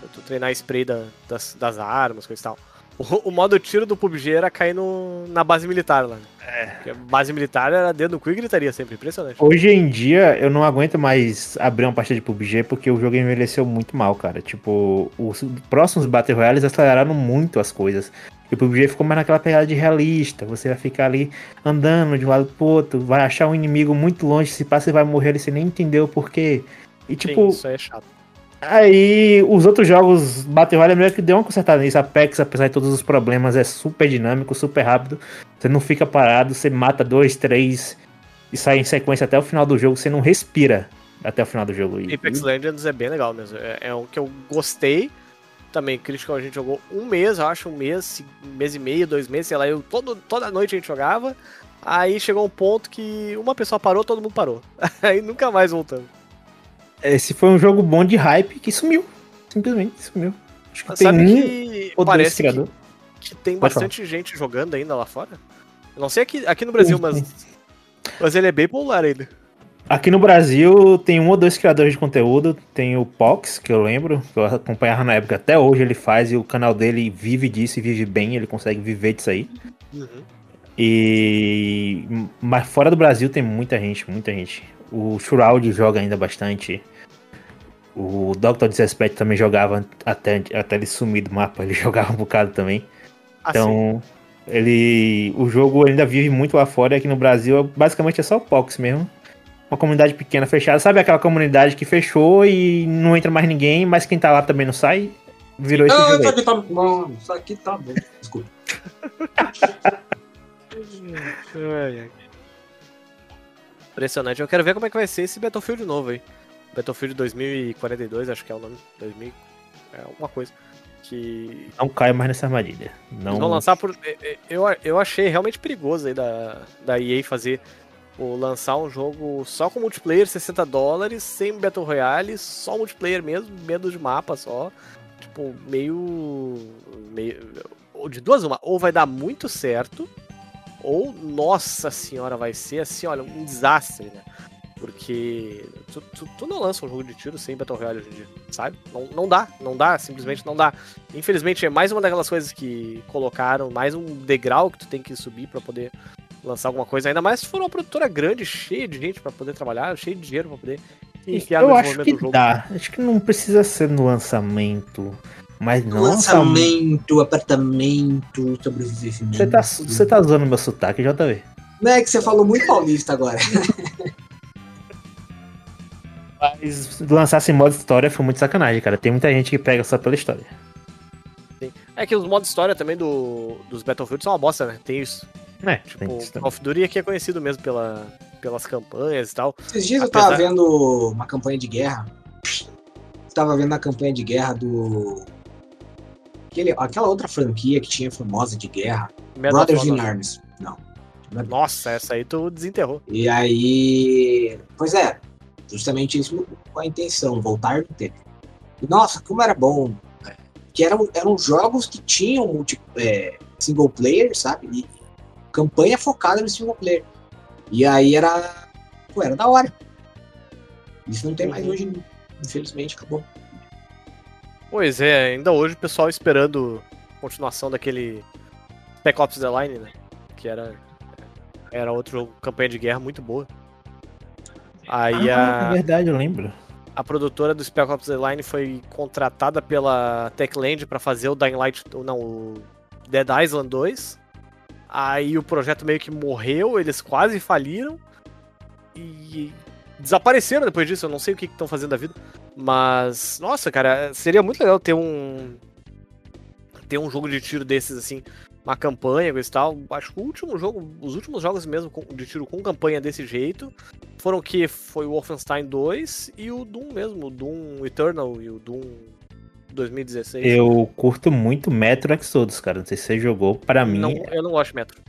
Pra tu treinar spray da- das, das armas, coisa e tal. O, o modo tiro do PUBG era cair no, na base militar lá. É. Porque a base militar era dentro do cu e gritaria sempre, impressionante. Hoje em dia eu não aguento mais abrir uma partida de PUBG porque o jogo envelheceu muito mal, cara. Tipo, os próximos Battle Royales aceleraram muito as coisas. E o PUBG ficou mais naquela pegada de realista. Você vai ficar ali andando de um lado pro outro, vai achar um inimigo muito longe, se passa e vai morrer e você nem entendeu o porquê. E tipo. Sim, isso é chato. Aí os outros jogos Battle Royale melhor que deu uma consertada nisso. Apex, apesar de todos os problemas, é super dinâmico, super rápido. Você não fica parado, você mata dois, três e sai em sequência até o final do jogo. Você não respira até o final do jogo. Apex Legends é bem legal mesmo. É, é um que eu gostei. Também, Critical a gente jogou um mês, eu acho, um mês, um mês e meio, dois meses, sei lá, eu, todo, toda noite a gente jogava. Aí chegou um ponto que uma pessoa parou, todo mundo parou. Aí nunca mais voltamos. Esse foi um jogo bom de hype que sumiu. Simplesmente sumiu. Acho que Sabe tem que um parece que, que, tem Pode bastante falar. gente jogando ainda lá fora? Eu não sei aqui, aqui no Brasil, mas, mas ele é bem popular ainda. Aqui no Brasil tem um ou dois criadores de conteúdo. Tem o Pox, que eu lembro, que eu acompanhava na época, até hoje ele faz e o canal dele vive disso e vive bem, ele consegue viver disso aí. Uhum. E mas fora do Brasil tem muita gente, muita gente. O Shroud joga ainda bastante. O Dr. Disrespect também jogava até, até ele sumir do mapa, ele jogava um bocado também. Ah, então, ele. O jogo ainda vive muito lá fora, aqui no Brasil, basicamente é só o Pox mesmo. Uma comunidade pequena, fechada. Sabe aquela comunidade que fechou e não entra mais ninguém, mas quem tá lá também não sai? Virou esse jogo. Isso aqui tá bom, isso aqui tá bom. Desculpa. Impressionante. Eu quero ver como é que vai ser esse Battlefield novo aí. Battlefield 2042, acho que é o nome. 2000, é alguma coisa. Que. Não caia mais nessa armadilha. Não... vão lançar por. Eu, eu achei realmente perigoso aí da, da EA fazer. Ou lançar um jogo só com multiplayer, 60 dólares, sem Battle Royale, só multiplayer mesmo, medo de mapa só. Tipo, meio. meio. De duas uma, ou vai dar muito certo, ou, nossa senhora, vai ser assim, olha, um desastre, né? Porque tu, tu, tu, não lança um jogo de tiro sem Battle Royale hoje em dia, sabe? Não, não dá, não dá, simplesmente não dá. Infelizmente é mais uma daquelas coisas que colocaram, mais um degrau que tu tem que subir para poder lançar alguma coisa, ainda mais se for uma produtora grande, cheia de gente para poder trabalhar, cheia de dinheiro para poder enfiar Eu no acho que do jogo. Dá. Acho que não precisa ser no lançamento. Mas não. Lançamento, apartamento, sobrevivimento. Você tá, você tá usando meu sotaque, JV. Não é que você falou muito paulista agora. Mas lançar esse modo história foi muito sacanagem, cara. Tem muita gente que pega só pela história. É que os modos história também do, dos Battlefield são uma bosta, né? Tem isso. É, tipo, Call of Duty aqui é conhecido mesmo pela, pelas campanhas e tal. Esses dias Apesar... eu tava vendo uma campanha de guerra. Tava vendo a campanha de guerra do. Aquele, aquela outra franquia que tinha famosa de guerra. Medal Brothers in Arms. Não. Nossa, essa aí tu desenterrou. E aí. Pois é, justamente isso com a intenção, voltar no tempo. E, nossa, como era bom. Né? Que eram, eram jogos que tinham multi, é, single player, sabe? E campanha focada no single player. E aí era. Pô, era da hora. Isso não tem mais hoje, infelizmente, acabou. Pois é, ainda hoje o pessoal esperando continuação daquele Spec Ops The Line, né? Que era, era outro campanha de guerra muito boa. Aí ah, a. É verdade, eu lembro. A produtora do Spec Ops The Line foi contratada pela Techland para fazer o Dying Light. Não, o Dead Island 2. Aí o projeto meio que morreu, eles quase faliram. E desapareceram depois disso. Eu não sei o que estão fazendo da vida. Mas, nossa, cara, seria muito legal ter um. Ter um jogo de tiro desses assim uma campanha e tal. Acho que o último jogo, os últimos jogos mesmo de tiro com campanha desse jeito foram o que foi o Wolfenstein 2 e o Doom mesmo, o Doom Eternal e o Doom 2016. Eu curto muito Metro Exodus, cara. Não sei se você jogou, para mim. Não, eu não gosto de Metro.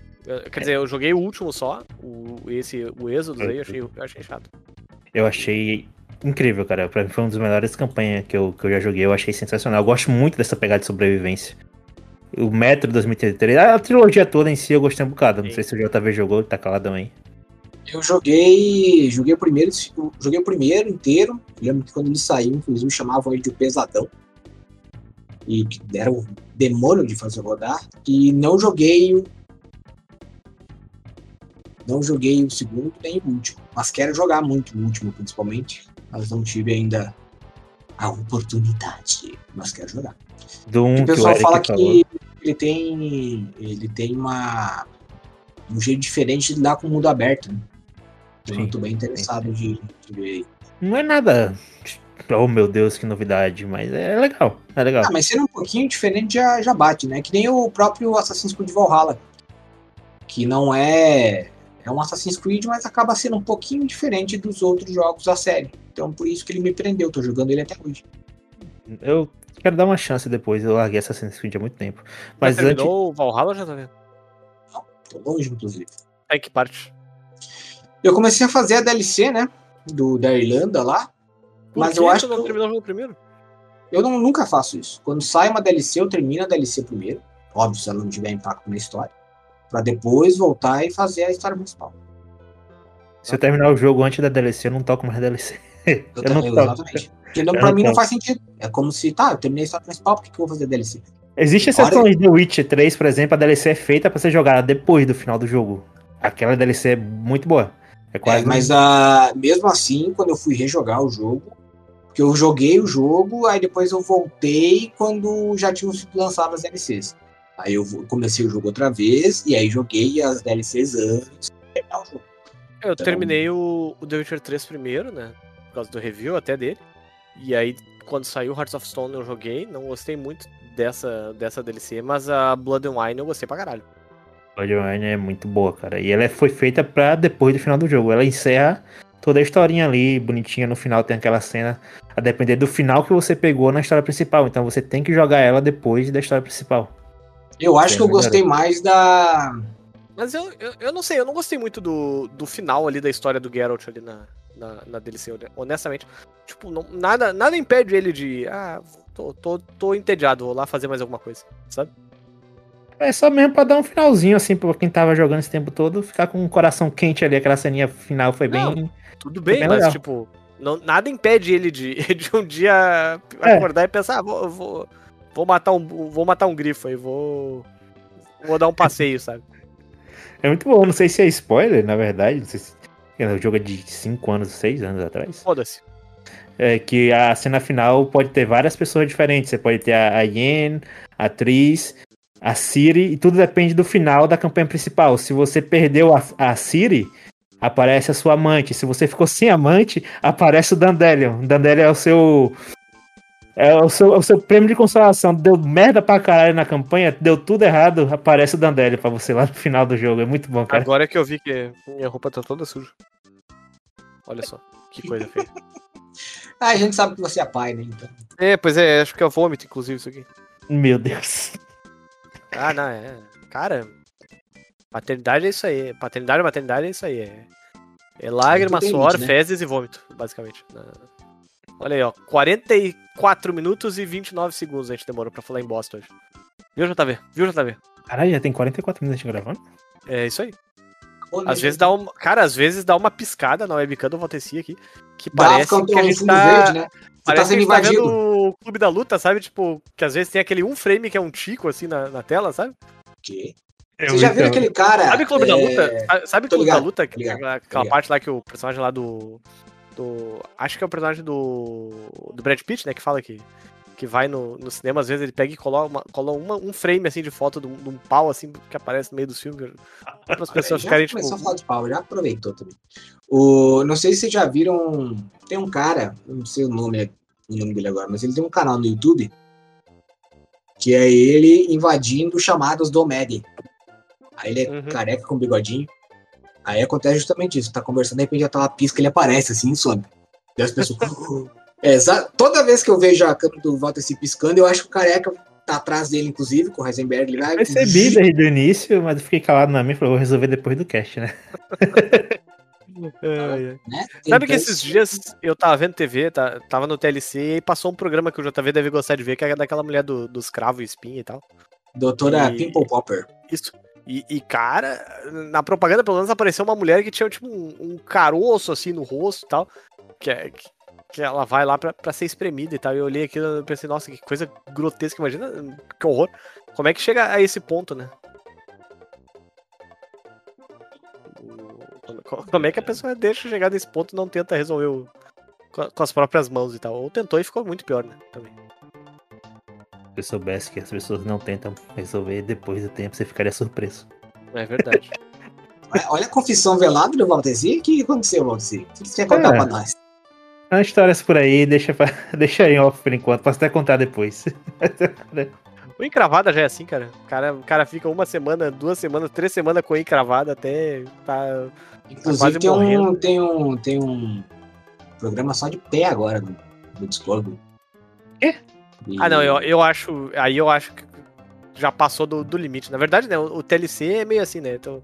Quer dizer, eu joguei o último só, o, esse, o Exodus aí, eu achei, eu achei chato. Eu achei incrível, cara. Pra mim foi uma das melhores campanhas que eu, que eu já joguei. Eu achei sensacional. Eu gosto muito dessa pegada de sobrevivência. O Metro 2033, a trilogia toda em si eu gostei um bocado. Não Sim. sei se o JV jogou, tá caladão aí. Eu joguei. Joguei o primeiro. Joguei o primeiro inteiro. Eu lembro que quando ele saiu, inclusive, chamavam ele de o Pesadão. e que deram o demônio de fazer rodar. E não joguei o. Não joguei o segundo nem o último. Mas quero jogar muito o último, principalmente. Mas não tive ainda a oportunidade. Mas quero jogar. Doom, o que o pessoal Eric fala que falou. Ele tem. Ele tem uma. Um jeito diferente de lidar com o mundo aberto. Né? Eu Sim, tô bem interessado de, de ver. Não é nada. Oh meu Deus, que novidade, mas é legal. É legal. Ah, mas sendo um pouquinho diferente já, já bate, né? Que nem o próprio Assassin's Creed Valhalla. Que não é. É um Assassin's Creed, mas acaba sendo um pouquinho diferente dos outros jogos da série. Então por isso que ele me prendeu, tô jogando ele até hoje. Eu quero dar uma chance depois. Eu larguei Assassin's Creed há muito tempo. Mas Mas antes. terminou o Valhalla já tá vendo? Tô longe, inclusive. Aí que parte? Eu comecei a fazer a DLC, né? Do, da Irlanda lá. Por Mas que eu acho não que eu- terminou o jogo primeiro? Eu não, nunca faço isso. Quando sai uma DLC, eu termino a DLC primeiro. Óbvio, se ela não tiver impacto na história. Pra depois voltar e fazer a história principal. Se eu terminar o jogo antes da DLC, eu não toco mais DLC. Eu, Eu também, não toco. exatamente. Porque não, Eu pra mim não faz sentido. É como se, tá, eu terminei a história principal, por que, que eu vou fazer DLC? Existe exceções do Witcher 3, por exemplo, a DLC é feita pra ser jogada depois do final do jogo. Aquela DLC é muito boa. É É, quase. mas ah, mesmo assim, quando eu fui rejogar o jogo, porque eu joguei o jogo, aí depois eu voltei quando já tinham sido lançadas as DLCs. Aí eu comecei o jogo outra vez, e aí joguei as DLCs antes de terminar o jogo. Eu Então- terminei o, o The Witcher 3 primeiro, né? Por causa do review até dele. E aí, quando saiu Hearts of Stone, eu joguei. Não gostei muito dessa, dessa DLC, mas a Blood and Wine eu gostei pra caralho. Bloodborne é muito boa, cara. E ela foi feita pra depois do final do jogo. Ela encerra toda a historinha ali, bonitinha. No final tem aquela cena, a depender do final que você pegou na história principal. Então você tem que jogar ela depois da história principal. Eu acho que eu é gostei mais da. Mas eu, eu, eu não sei, eu não gostei muito do, do final ali da história do Geralt ali na, na, na DLC, hone- honestamente. Tipo, não- nada, nada impede ele de. Ah, tô, tô, tô entediado, vou lá fazer mais alguma coisa, sabe? É só mesmo pra dar um finalzinho, assim, pra quem tava jogando esse tempo todo, ficar com o coração quente ali. Aquela ceninha final foi bem. Não. Tudo bem, bem mas legal. tipo, não, nada impede ele de, de um dia É. acordar e pensar, ah, vou, vou, vou matar um, vou matar um grifo aí, vou, vou dar um passeio, sabe? É muito bom. Não sei se é spoiler, na verdade. Não sei se. O jogo é de 5 anos, 6 anos atrás. Foda-se. É que a cena final pode ter várias pessoas diferentes. Você pode ter a a Yen, a Tris, a Siri, e tudo depende do final da campanha principal. Se você perdeu a, a Siri, aparece a sua amante. Se você ficou sem amante, aparece o Dandelion. O Dandelion é o seu. É o seu, é o seu prêmio de consolação. Deu merda pra caralho na campanha, deu tudo errado, aparece o Dandelion pra você lá no final do jogo. É muito bom, cara. Agora é que eu vi que minha roupa tá toda suja. Olha só, que coisa feia. Ah, a gente sabe que você é pai, né? Então. É, pois é, acho que é vômito, inclusive, isso aqui. Meu Deus. Ah, não, é. Cara, paternidade é isso aí. Paternidade e maternidade é isso aí. É, é lágrima, suor, né? fezes e vômito, basicamente. Na- Olha aí, ó. 44 minutos e 29 segundos a gente demorou pra falar em bosta hoje. Viu, JV? Viu, JV? Caralho, já tem 44 minutos de gravando? É isso aí. Às a vezes gente- dá uma. Cara, às vezes dá uma piscada na webcam do Valteci aqui. Que Dá, parece fica um que a gente tá. verde, né? Você tá Parece que a sendo gente tá invadido. vendo o Clube da Luta, sabe? Tipo, que às vezes tem aquele um frame que é um tico assim na, na tela, sabe? quê? Eu Você já vi viu aquele cara. Sabe Clube da é, Luta? Sabe- Clube da ligado, Luta? tô ligado, aquela ligado. parte lá que o personagem lá do. Do acho que é o personagem do. do Brad Pitt, né? Que fala que. Que vai no, no cinema, às vezes ele pega e cola, uma, cola uma- um frame assim de foto de um, de um pau assim que aparece no meio do filme. Para as pessoas já ficarem tipo. começou a falar de pau, já aproveitou também. O, não sei se vocês já viram. Tem um cara, não sei o nome, o nome dele agora, mas ele tem um canal no YouTube que é ele invadindo chamadas do Med. Aí ele é Uhum. careca com bigodinho. Aí acontece justamente isso. Tá conversando, de repente já tá lá, pisca, ele aparece assim e some. Daí as pessoas. É, toda vez que eu vejo a câmera do Walter se piscando, eu acho que o careca tá atrás dele, inclusive, com o Heisenberg. Ele vai. Percebi desde o início, mas eu fiquei calado na minha e falei, vou resolver depois do cast, né? né? Sabe que esses dias eu tava vendo TV, tá, tava no TLC e passou um programa que o JV deve gostar de ver, que é daquela mulher do, dos cravos e espinha e tal. Doutora E- Pimple Popper. Isso. E, e, cara, na propaganda pelo menos apareceu uma mulher que tinha tipo um, um caroço assim no rosto e tal. Que, é- que, que ela vai lá pra, pra ser espremida e tal. E eu olhei aquilo e pensei, nossa, que coisa grotesca, imagina, que horror. Como é que chega a esse ponto, né? Como é que a pessoa deixa chegar nesse ponto e não tenta resolver o- com as próprias mãos e tal? Ou tentou e ficou muito pior, né? Também. Se eu soubesse que as pessoas não tentam resolver depois do tempo, você ficaria surpreso. É verdade. Olha- a confissão velada do Valdeci. O que aconteceu, Valdeci? O que você quer contar É. pra nós? Há histórias por aí, deixa, pra- deixa em off por enquanto, posso até contar depois. o encravada já é assim, cara. O cara, o cara fica uma semana, duas semanas, três semanas com encravada até tá. Inclusive quase tem um, tem, um, tem um programa só de pé agora no, no Discord. Quê? E- Ah, não, eu, eu acho. Aí eu acho que já passou do, do limite. Na verdade, né? O, o TLC é meio assim, né? Tu,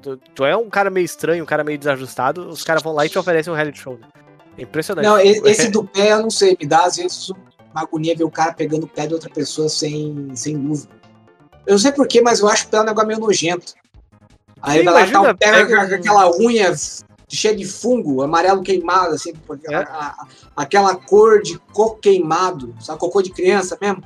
tu, tu é um cara meio estranho, um cara meio desajustado, os caras vão lá e te oferecem um reality show, né? É impressionante. Não, esse do pé eu não sei, me dá às vezes uma agonia ver o cara pegando o pé de outra pessoa sem, sem luva. Eu não sei porquê, mas eu acho o pé um negócio meio nojento. Aí Sim, vai lá tá imagina, o pé pega com aquela unha cheia de fungo, amarelo queimado, assim, É. a- a- aquela cor de coco queimado, sabe, cocô de criança mesmo.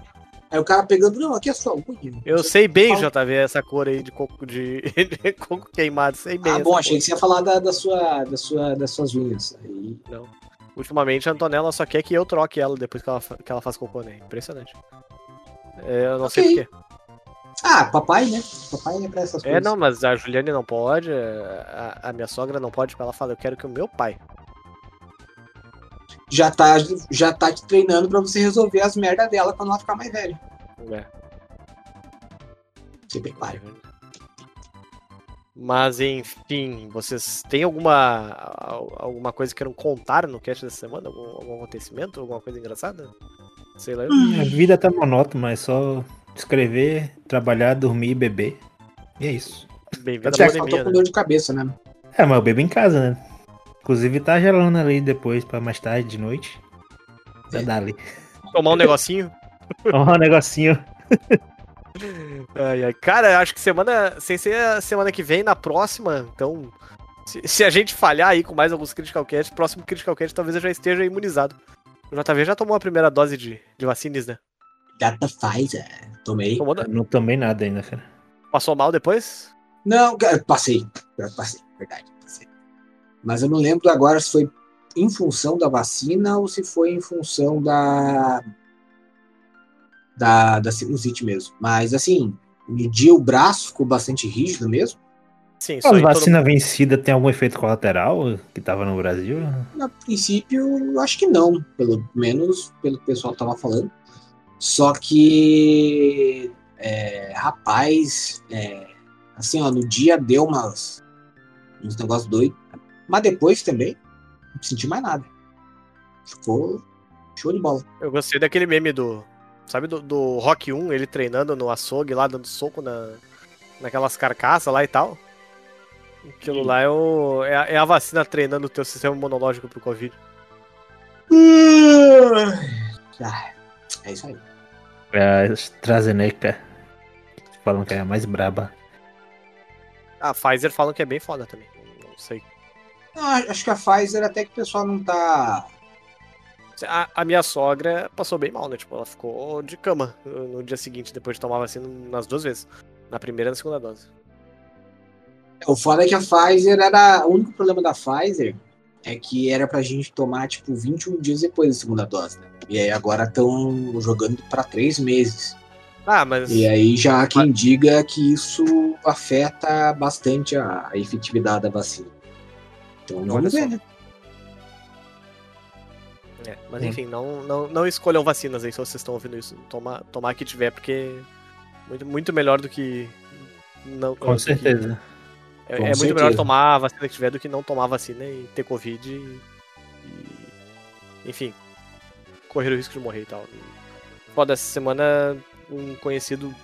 Aí o cara pegando, não, aqui é sua unha. Eu sei bem, Fala. JV, essa cor aí de coco, de, de coco queimado. Sei bem. Ah, bom, cor. achei que você ia falar da, da sua, da sua, das suas unhas. Aí, Ultimamente a Antonella só quer que eu troque ela depois que ela, que ela faz cocô, né? Impressionante. É, eu não sei Ok. porquê. Ah, papai, né? Papai é pra essas É, coisas. não, mas a Juliane não pode, a, a minha sogra não pode, porque ela fala, eu quero que o meu pai. Já, tá, já tá te treinando pra você resolver as merdas dela quando ela ficar mais velha. É, Se prepare. Mas enfim, vocês têm alguma al- alguma coisa que queiram contar no cast dessa semana? Algum, algum acontecimento? Alguma coisa engraçada? Sei lá. eu- A vida tá monótona, é só escrever, trabalhar, dormir e beber. E é isso. Bem-vindo Até à que eu tô pandemia, com né? dor de cabeça, né? É, mas eu bebo em casa, né? Inclusive tá gelando ali depois, pra mais tarde, de noite. Já dá ali. Tomar um negocinho. Tomar um negocinho. Ai, ai. Cara, acho que semana. Sem ser a semana que vem, na próxima, então. Se, se a gente falhar aí com mais alguns Critical Cast, próximo Critical Cast talvez eu já esteja imunizado. O JV já tomou a primeira dose de, de vacinas, né? Data Pfizer. Tomei. Tomou? Eu não tomei nada ainda, cara. Passou mal depois? Não, passei. Passei, verdade. Passei. Mas eu não lembro agora se foi em função da vacina ou se foi em função da. Da, da sinusite mesmo. Mas assim, medir o braço ficou bastante rígido mesmo. Sim, só As aí todo vacina vencida tem algum efeito colateral que tava no Brasil? A princípio, eu acho que não, pelo menos pelo que o pessoal tava falando. Só que, é, rapaz, é, assim, ó, no dia deu umas, uns negócios doidos, mas depois também não senti mais nada. Ficou show de bola. Eu gostei daquele meme do. Sabe do, do Rock 1, ele treinando no açougue lá, dando soco na, naquelas carcaças lá e tal. Aquilo lá é, o, é, a, é a vacina treinando o teu sistema imunológico pro Covid. Ah, é isso aí. É a AstraZeneca. Falam que é a mais braba. A Pfizer falam que é bem foda também. Não sei. Não, acho que a Pfizer até que o pessoal não tá. A, a minha sogra passou bem mal, né? Tipo, ela ficou de cama no dia seguinte, depois de tomar a vacina nas duas vezes. Na primeira e na segunda dose. O foda é que a Pfizer era. O único problema da Pfizer é que era pra gente tomar, tipo, 21 dias depois da segunda dose, né? E aí agora estão jogando pra três meses. Ah, mas. E aí já há quem diga que isso afeta bastante a, a efetividade da vacina. Então Olha vamos só. ver, né? É, mas Hum. enfim, não, não, não escolham vacinas aí se vocês estão ouvindo isso. Tomar, tomar que tiver, porque muito, muito melhor do que. Não, Com do que- certeza. É é muito melhor tomar a vacina que tiver do que não tomar a vacina e ter Covid e. e- enfim, correr o risco de morrer e tal. Foda, essa semana um conhecido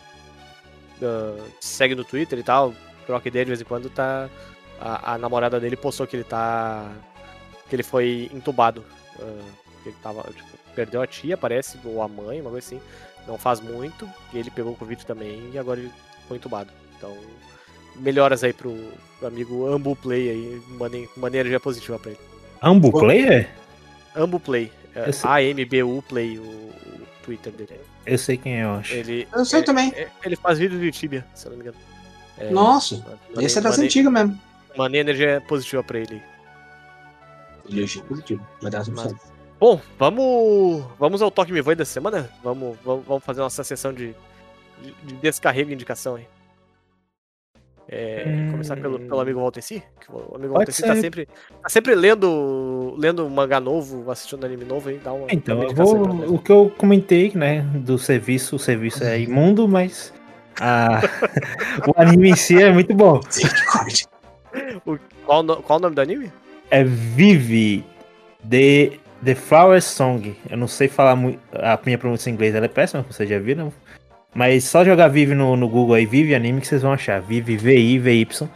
ah, segue no Twitter e tal, troca ideia de vez em quando, tá. A, a namorada dele postou que ele tá. que ele foi entubado. que ele tava, tipo, perdeu a tia, parece, ou a mãe, uma coisa assim. Não faz muito. E ele pegou o Covid também e agora ele foi entubado. Então, melhoras aí pro, pro amigo Ambu Play aí, mandem uma energia positiva pra ele. Ambu Player? Ambu Play. É. AMBU Play, o, o Twitter dele. Eu sei quem é, eu acho. Ele, Eu sei é- também. é- ele faz vídeo de Tibia, se eu não me engano. É, Nossa, mane- esse é das antigas mesmo. Mandei energia positiva pra ele. Energia positiva. Vai dar tudo Mas-. Bom, vamos, vamos ao Toque Me Voe dessa semana? Vamos, vamos, vamos fazer nossa sessão de, de, de descarrego e indicação aí. É, Hum. Começar pelo, pelo amigo Valteci, que o amigo Pode Valteci tá sempre, tá sempre lendo, lendo mangá novo, assistindo anime novo aí, dá uma, Então, uma vou. O que eu comentei, né, do serviço, o serviço é imundo, mas a- o anime em si é muito bom. Qual, o no- qual o nome do anime? É Vive The, The Flower Song. Eu não sei falar muito. A minha pronúncia em inglês ela é péssima, vocês já viram. Mas só jogar Vive no, no Google aí, Vive Anime, que vocês vão achar. Vive V-I-V-Y.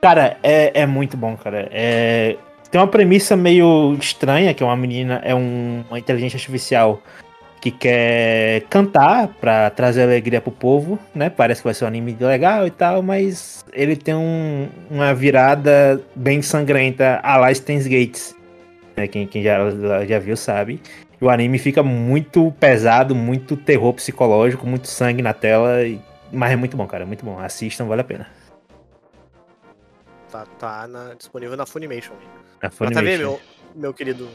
Cara, é, é muito bom, cara. É, tem uma premissa meio estranha, que é uma menina, é um- uma inteligência artificial que quer cantar pra trazer alegria pro povo, né? Parece que vai ser um anime legal e tal, mas ele tem um- uma virada bem sangrenta a la Steins Gates. Né? Quem, quem já, já viu sabe. E o anime fica muito pesado, muito terror psicológico, muito sangue na tela. e- Mas é muito bom, cara. É muito bom. Assistam, vale a pena. Tá, tá na- disponível na Funimation. A Pra tá Funimation. ver, meu, meu querido,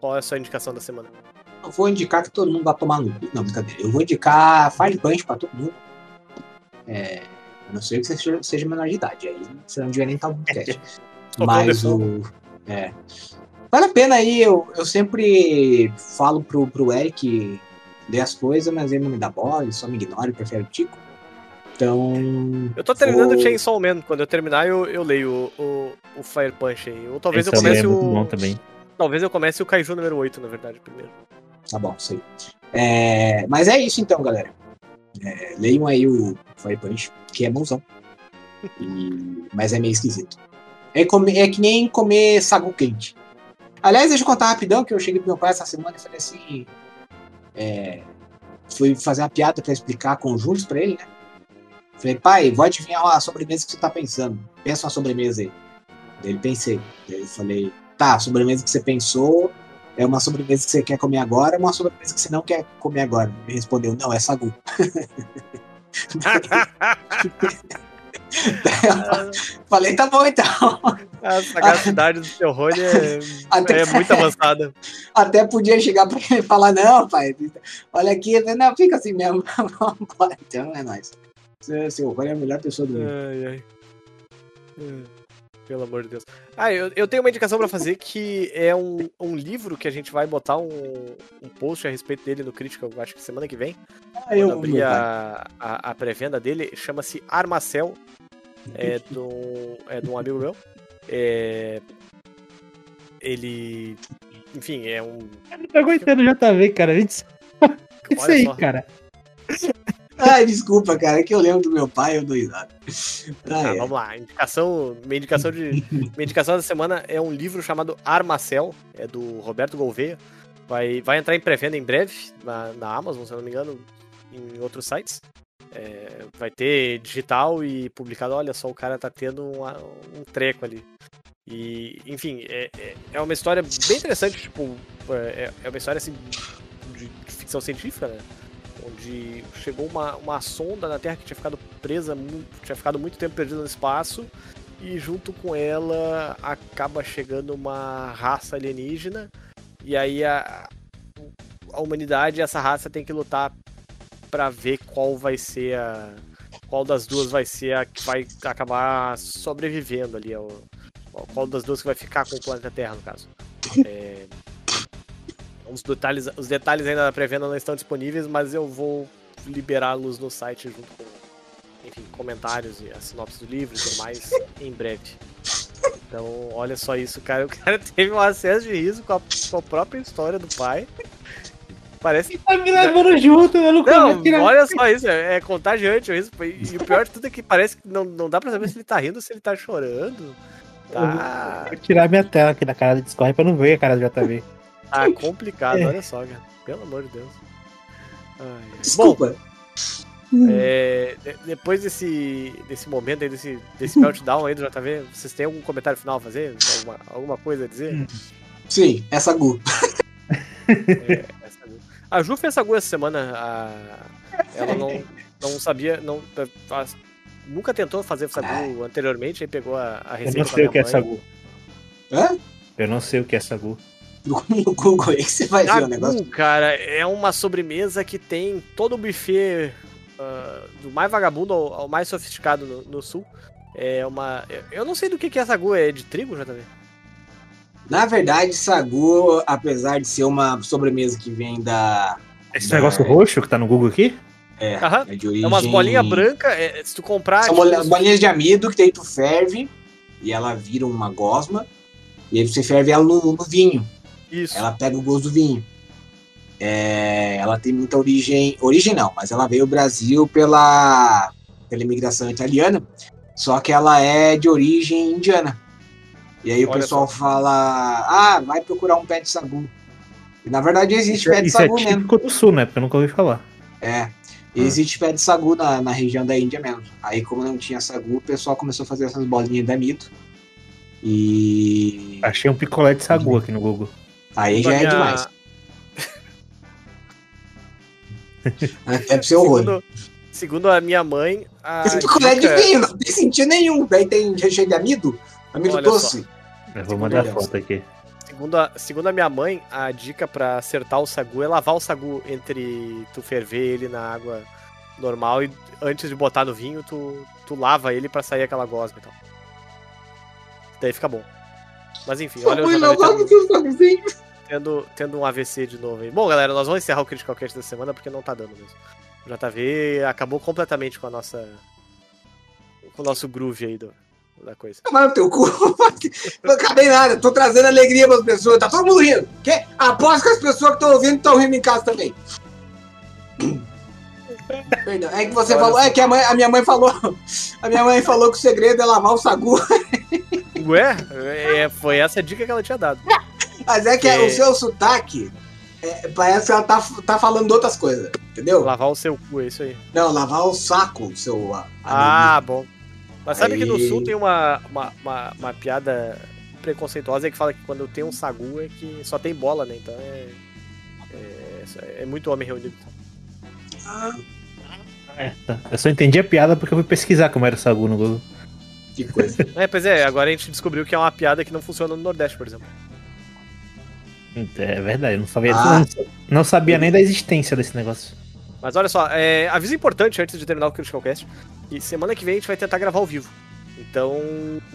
qual é a sua indicação da semana? Eu vou indicar que todo mundo vai tomar no cu. Não, brincadeira. Eu vou indicar Fire Punch pra todo mundo. É, a não ser que você seja, seja menor de idade. Aí você não devia nem estar no podcast. Mas o. É. Vale a pena aí, eu, eu sempre falo pro, pro Eric dê as coisas, mas ele não me dá bola, ele só me ignora e prefere o Tico. Então. Eu tô terminando o vou- Chainsaw Man. Quando eu terminar, eu, eu leio o, o, o Fire Punch aí. Ou talvez eu Esse anime comece é muito o. bom também. Talvez eu comece o Kaiju número 8, na verdade, primeiro. Tá bom, isso aí. É, mas é isso então, galera. É, leiam aí o Fire Punch, que é bonzão. E- mas é meio esquisito. É, come- é que nem comer sagu quente. Aliás, deixa eu contar rapidão que eu cheguei pro meu pai essa semana e falei assim. é, fui fazer uma piada pra explicar conjuntos pra ele, né? Falei, pai, vou adivinhar a sobremesa que você tá pensando. Pensa uma sobremesa aí. Daí ele pensei. Daí eu falei, tá, a sobremesa que você pensou é uma sobremesa que você quer comer agora ou uma sobremesa que você não quer comer agora? Ele respondeu, não, é sagu. Falei, tá bom então. a sagacidade do seu Rony é, Até- é muito avançada. Até podia chegar pra ele e falar, não, pai, olha aqui, falei, não, fica assim mesmo. Vambora, então é nóis. Seu, Rony é a melhor pessoa do mundo. Ai, ai. É, Pelo amor de Deus. Ah, eu, eu tenho uma indicação pra fazer que é um, um livro que a gente vai botar um, um post a respeito dele no Critical, eu acho que semana que vem. Ah, eu, pai. a, a, a pré-venda dele, chama-se Armacel. É de um, é de um amigo meu. É, ele. Enfim, é um. Eu não tô aguentando o JV, cara. Isso, isso olha aí, só. cara. Ai, desculpa, cara, é que eu lembro do meu pai, eu dou risada. Tá, Ai, ai. vamos lá. Indicação, minha indicação de minha indicação da semana é um livro chamado Armacel, é do Roberto Gouveia. Vai, vai entrar em pré-venda em breve na, na Amazon, se eu não me engano, em outros sites. É, vai ter digital e publicado. Olha só, o cara tá tendo uma- um treco ali. E, enfim, é, é, é uma história bem interessante, tipo, é, é uma história assim de, ficção científica, né? Onde chegou uma, uma sonda na Terra que tinha ficado presa, tinha ficado muito tempo perdida no espaço, e junto com ela acaba chegando uma raça alienígena, e aí a, a humanidade essa raça tem que lutar pra ver qual vai ser a. Qual das duas vai ser a que vai acabar sobrevivendo ali, ao- qual das duas que vai ficar com o planeta Terra, no caso. É, os, detalhes, os detalhes ainda da pré-venda não estão disponíveis, mas eu vou liberá-los no site junto com enfim, comentários e a sinopse do livro e tudo mais em breve. Então, olha só isso, cara. O cara teve um acesso de riso com a, com a própria história do pai. Parece Tá me levando junto, eu não não, tirar- olha só isso, é, é contagiante isso. E o pior de tudo é que parece que não, não dá pra saber se ele tá rindo ou se ele tá chorando. Tá, Vou tirar minha tela aqui da cara do Discord pra não ver a cara do JV. tá complicado, olha só, cara. Pelo amor de Deus. Ai, ai. Bom, Desculpa. é, de- depois desse, desse momento aí, desse, desse meltdown aí do JV, vocês têm algum comentário final a fazer? Alguma, alguma coisa a dizer? Sim, essa Gu. É, essa Gu. A Ju fez essa Gu essa semana. a- Ela não, não sabia. Não, a- nunca tentou fazer essa Gu anteriormente, aí pegou a, a Eu receita não com a sei o que é mãe. sagu. Hã? Eu não sei o que é sagu. No Google aí que você vai ver o negócio. Sagu, cara, é uma sobremesa que tem todo o buffet ah, do mais vagabundo ao, ao mais sofisticado no, no sul. É uma. eu- Eu não sei do que, que é sagu, é de trigo, JV? Na verdade, Sagu, apesar de ser uma sobremesa que vem da. Esse da- negócio roxo que tá no Google aqui? É, Aham. é de origem. É umas bolinhas brancas, é, se tu comprar. São tipo, bolinha- bolinhas de amido que daí tu ferve e ela vira uma gosma. E aí você ferve ela no, no vinho. Isso. Ela pega o gosto do vinho. É, ela tem muita origem. Origem não, mas ela veio ao Brasil pela, pela imigração italiana. Só que ela é de origem indiana. E aí o Olha pessoal fala: Ah, vai procurar um pé de sagu. E na verdade existe Isso, é- pé de isso é sagu mesmo. típico do sul, né? Porque eu nunca ouvi falar. É. E Existe pé de sagu na, na região da Índia mesmo. Aí, como não tinha sagu, o pessoal começou a fazer essas bolinhas de amido. E. Achei um picolé de sagu aqui no Google. Aí já é demais. É pra ser horror. Segundo, segundo a minha mãe. A Esse picolé de dica- vinho, não tem sentido nenhum. Daí tem recheio de amido, amido Olha doce. Eu vou mandar Deus. foto aqui. Segundo a, segundo a minha mãe, a dica pra acertar o sagu é lavar o sagu entre tu ferver ele na água normal e antes de botar no vinho, tu, tu lava ele pra sair aquela gosma e tal. Daí fica bom. Mas enfim, olha o não, tendo, tendo, tendo um AVC de novo aí. Bom, galera, nós vamos encerrar o Critical Cast da semana porque não tá dando mesmo. O JV acabou completamente com a nossa. com o nosso groove aí do, da coisa. Tomar no teu cu. Não acabei nada, tô trazendo alegria pras pessoas. Tá todo mundo rindo. Quê? Aposto que as pessoas que estão ouvindo estão rindo em casa também. Perdão. É que você Olha falou. É que a, mãe- a minha mãe falou. A minha mãe falou que o segredo é lavar o sagu. Ué, é, foi essa a dica que ela tinha dado. Mas é que É. o seu sotaque. é, parece que ela tá, tá falando de outras coisas. Entendeu? Lavar o seu cu, é isso aí. Não, lavar o saco, seu. Ah, bom. Mas sabe que no Aí. sul tem uma, uma, uma, uma piada preconceituosa que fala que quando tem um sagu é que só tem bola, né? Então é. É, é muito homem reunido. Ah, É, tá. Eu só entendi a piada porque eu fui pesquisar como era o sagu no Google. que coisa. É, pois é, agora a gente descobriu que é uma piada que não funciona no Nordeste, por exemplo. É verdade, eu não sabia, Ah. não, não sabia nem da existência desse negócio. Mas olha só, é, aviso importante antes de terminar o Critical Cast. E semana que vem a gente vai tentar gravar ao vivo. Então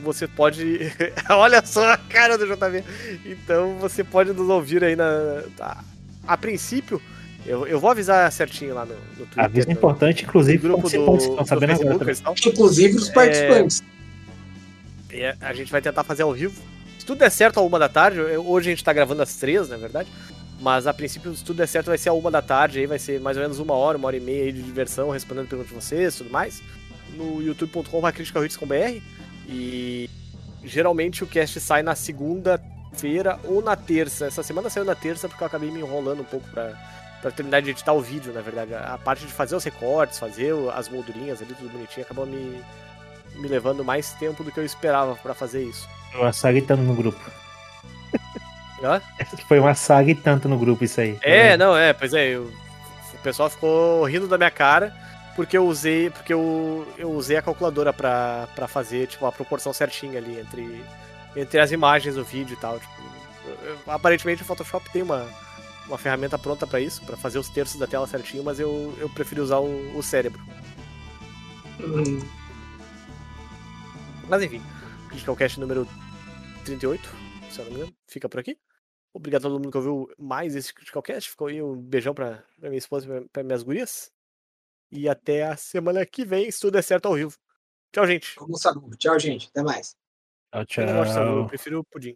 você pode. olha só a cara do JV. Então você pode nos ouvir aí na. A, a princípio, eu, eu vou avisar certinho lá no, no Twitter. Aviso no- importante, no inclusive, grupo do, participantes estão do sabendo agora Facebook e tal. Inclusive os participantes. E a- a gente vai tentar fazer ao vivo. Se tudo der certo, a uma da tarde. eu- Hoje a gente tá gravando às três, na verdade. Mas a princípio, se tudo der certo, vai ser a uma da tarde. Aí vai ser mais ou menos uma hora, uma hora e meia aí de diversão, respondendo perguntas de vocês tudo mais. No youtube.com.br. E geralmente o cast sai na segunda-feira ou na terça. Essa semana saiu na terça porque eu acabei me enrolando um pouco pra, pra terminar de editar o vídeo, na verdade. A parte de fazer os recortes, fazer as moldurinhas ali, tudo bonitinho, acabou me, me levando mais tempo do que eu esperava pra fazer isso. Uma saga e tanto no grupo. Hã? Foi uma saga e tanto no grupo isso aí. É, não, é, pois é, eu- o pessoal ficou rindo da minha cara porque eu usei, porque eu, eu usei a calculadora pra, pra fazer, tipo, a proporção certinha ali entre, entre as imagens do vídeo e tal, tipo, eu- eu- aparentemente o Photoshop tem uma, uma ferramenta pronta pra isso, pra fazer os terços da tela certinho, mas eu, eu preferi usar o, o cérebro. Hum, Mas enfim, Critical Cast número 38, se eu não me engano, fica por aqui. Obrigado a todo mundo que ouviu mais esse Critical Cast. Ficou aí um beijão pra, pra minha esposa e pra, pra minhas gurias. E até a semana que vem, se tudo der certo ao vivo. Tchau, gente. como sabe. Tchau, gente. Até mais. Tchau, Eu não gosto de sagu, eu tchau. prefiro pudim.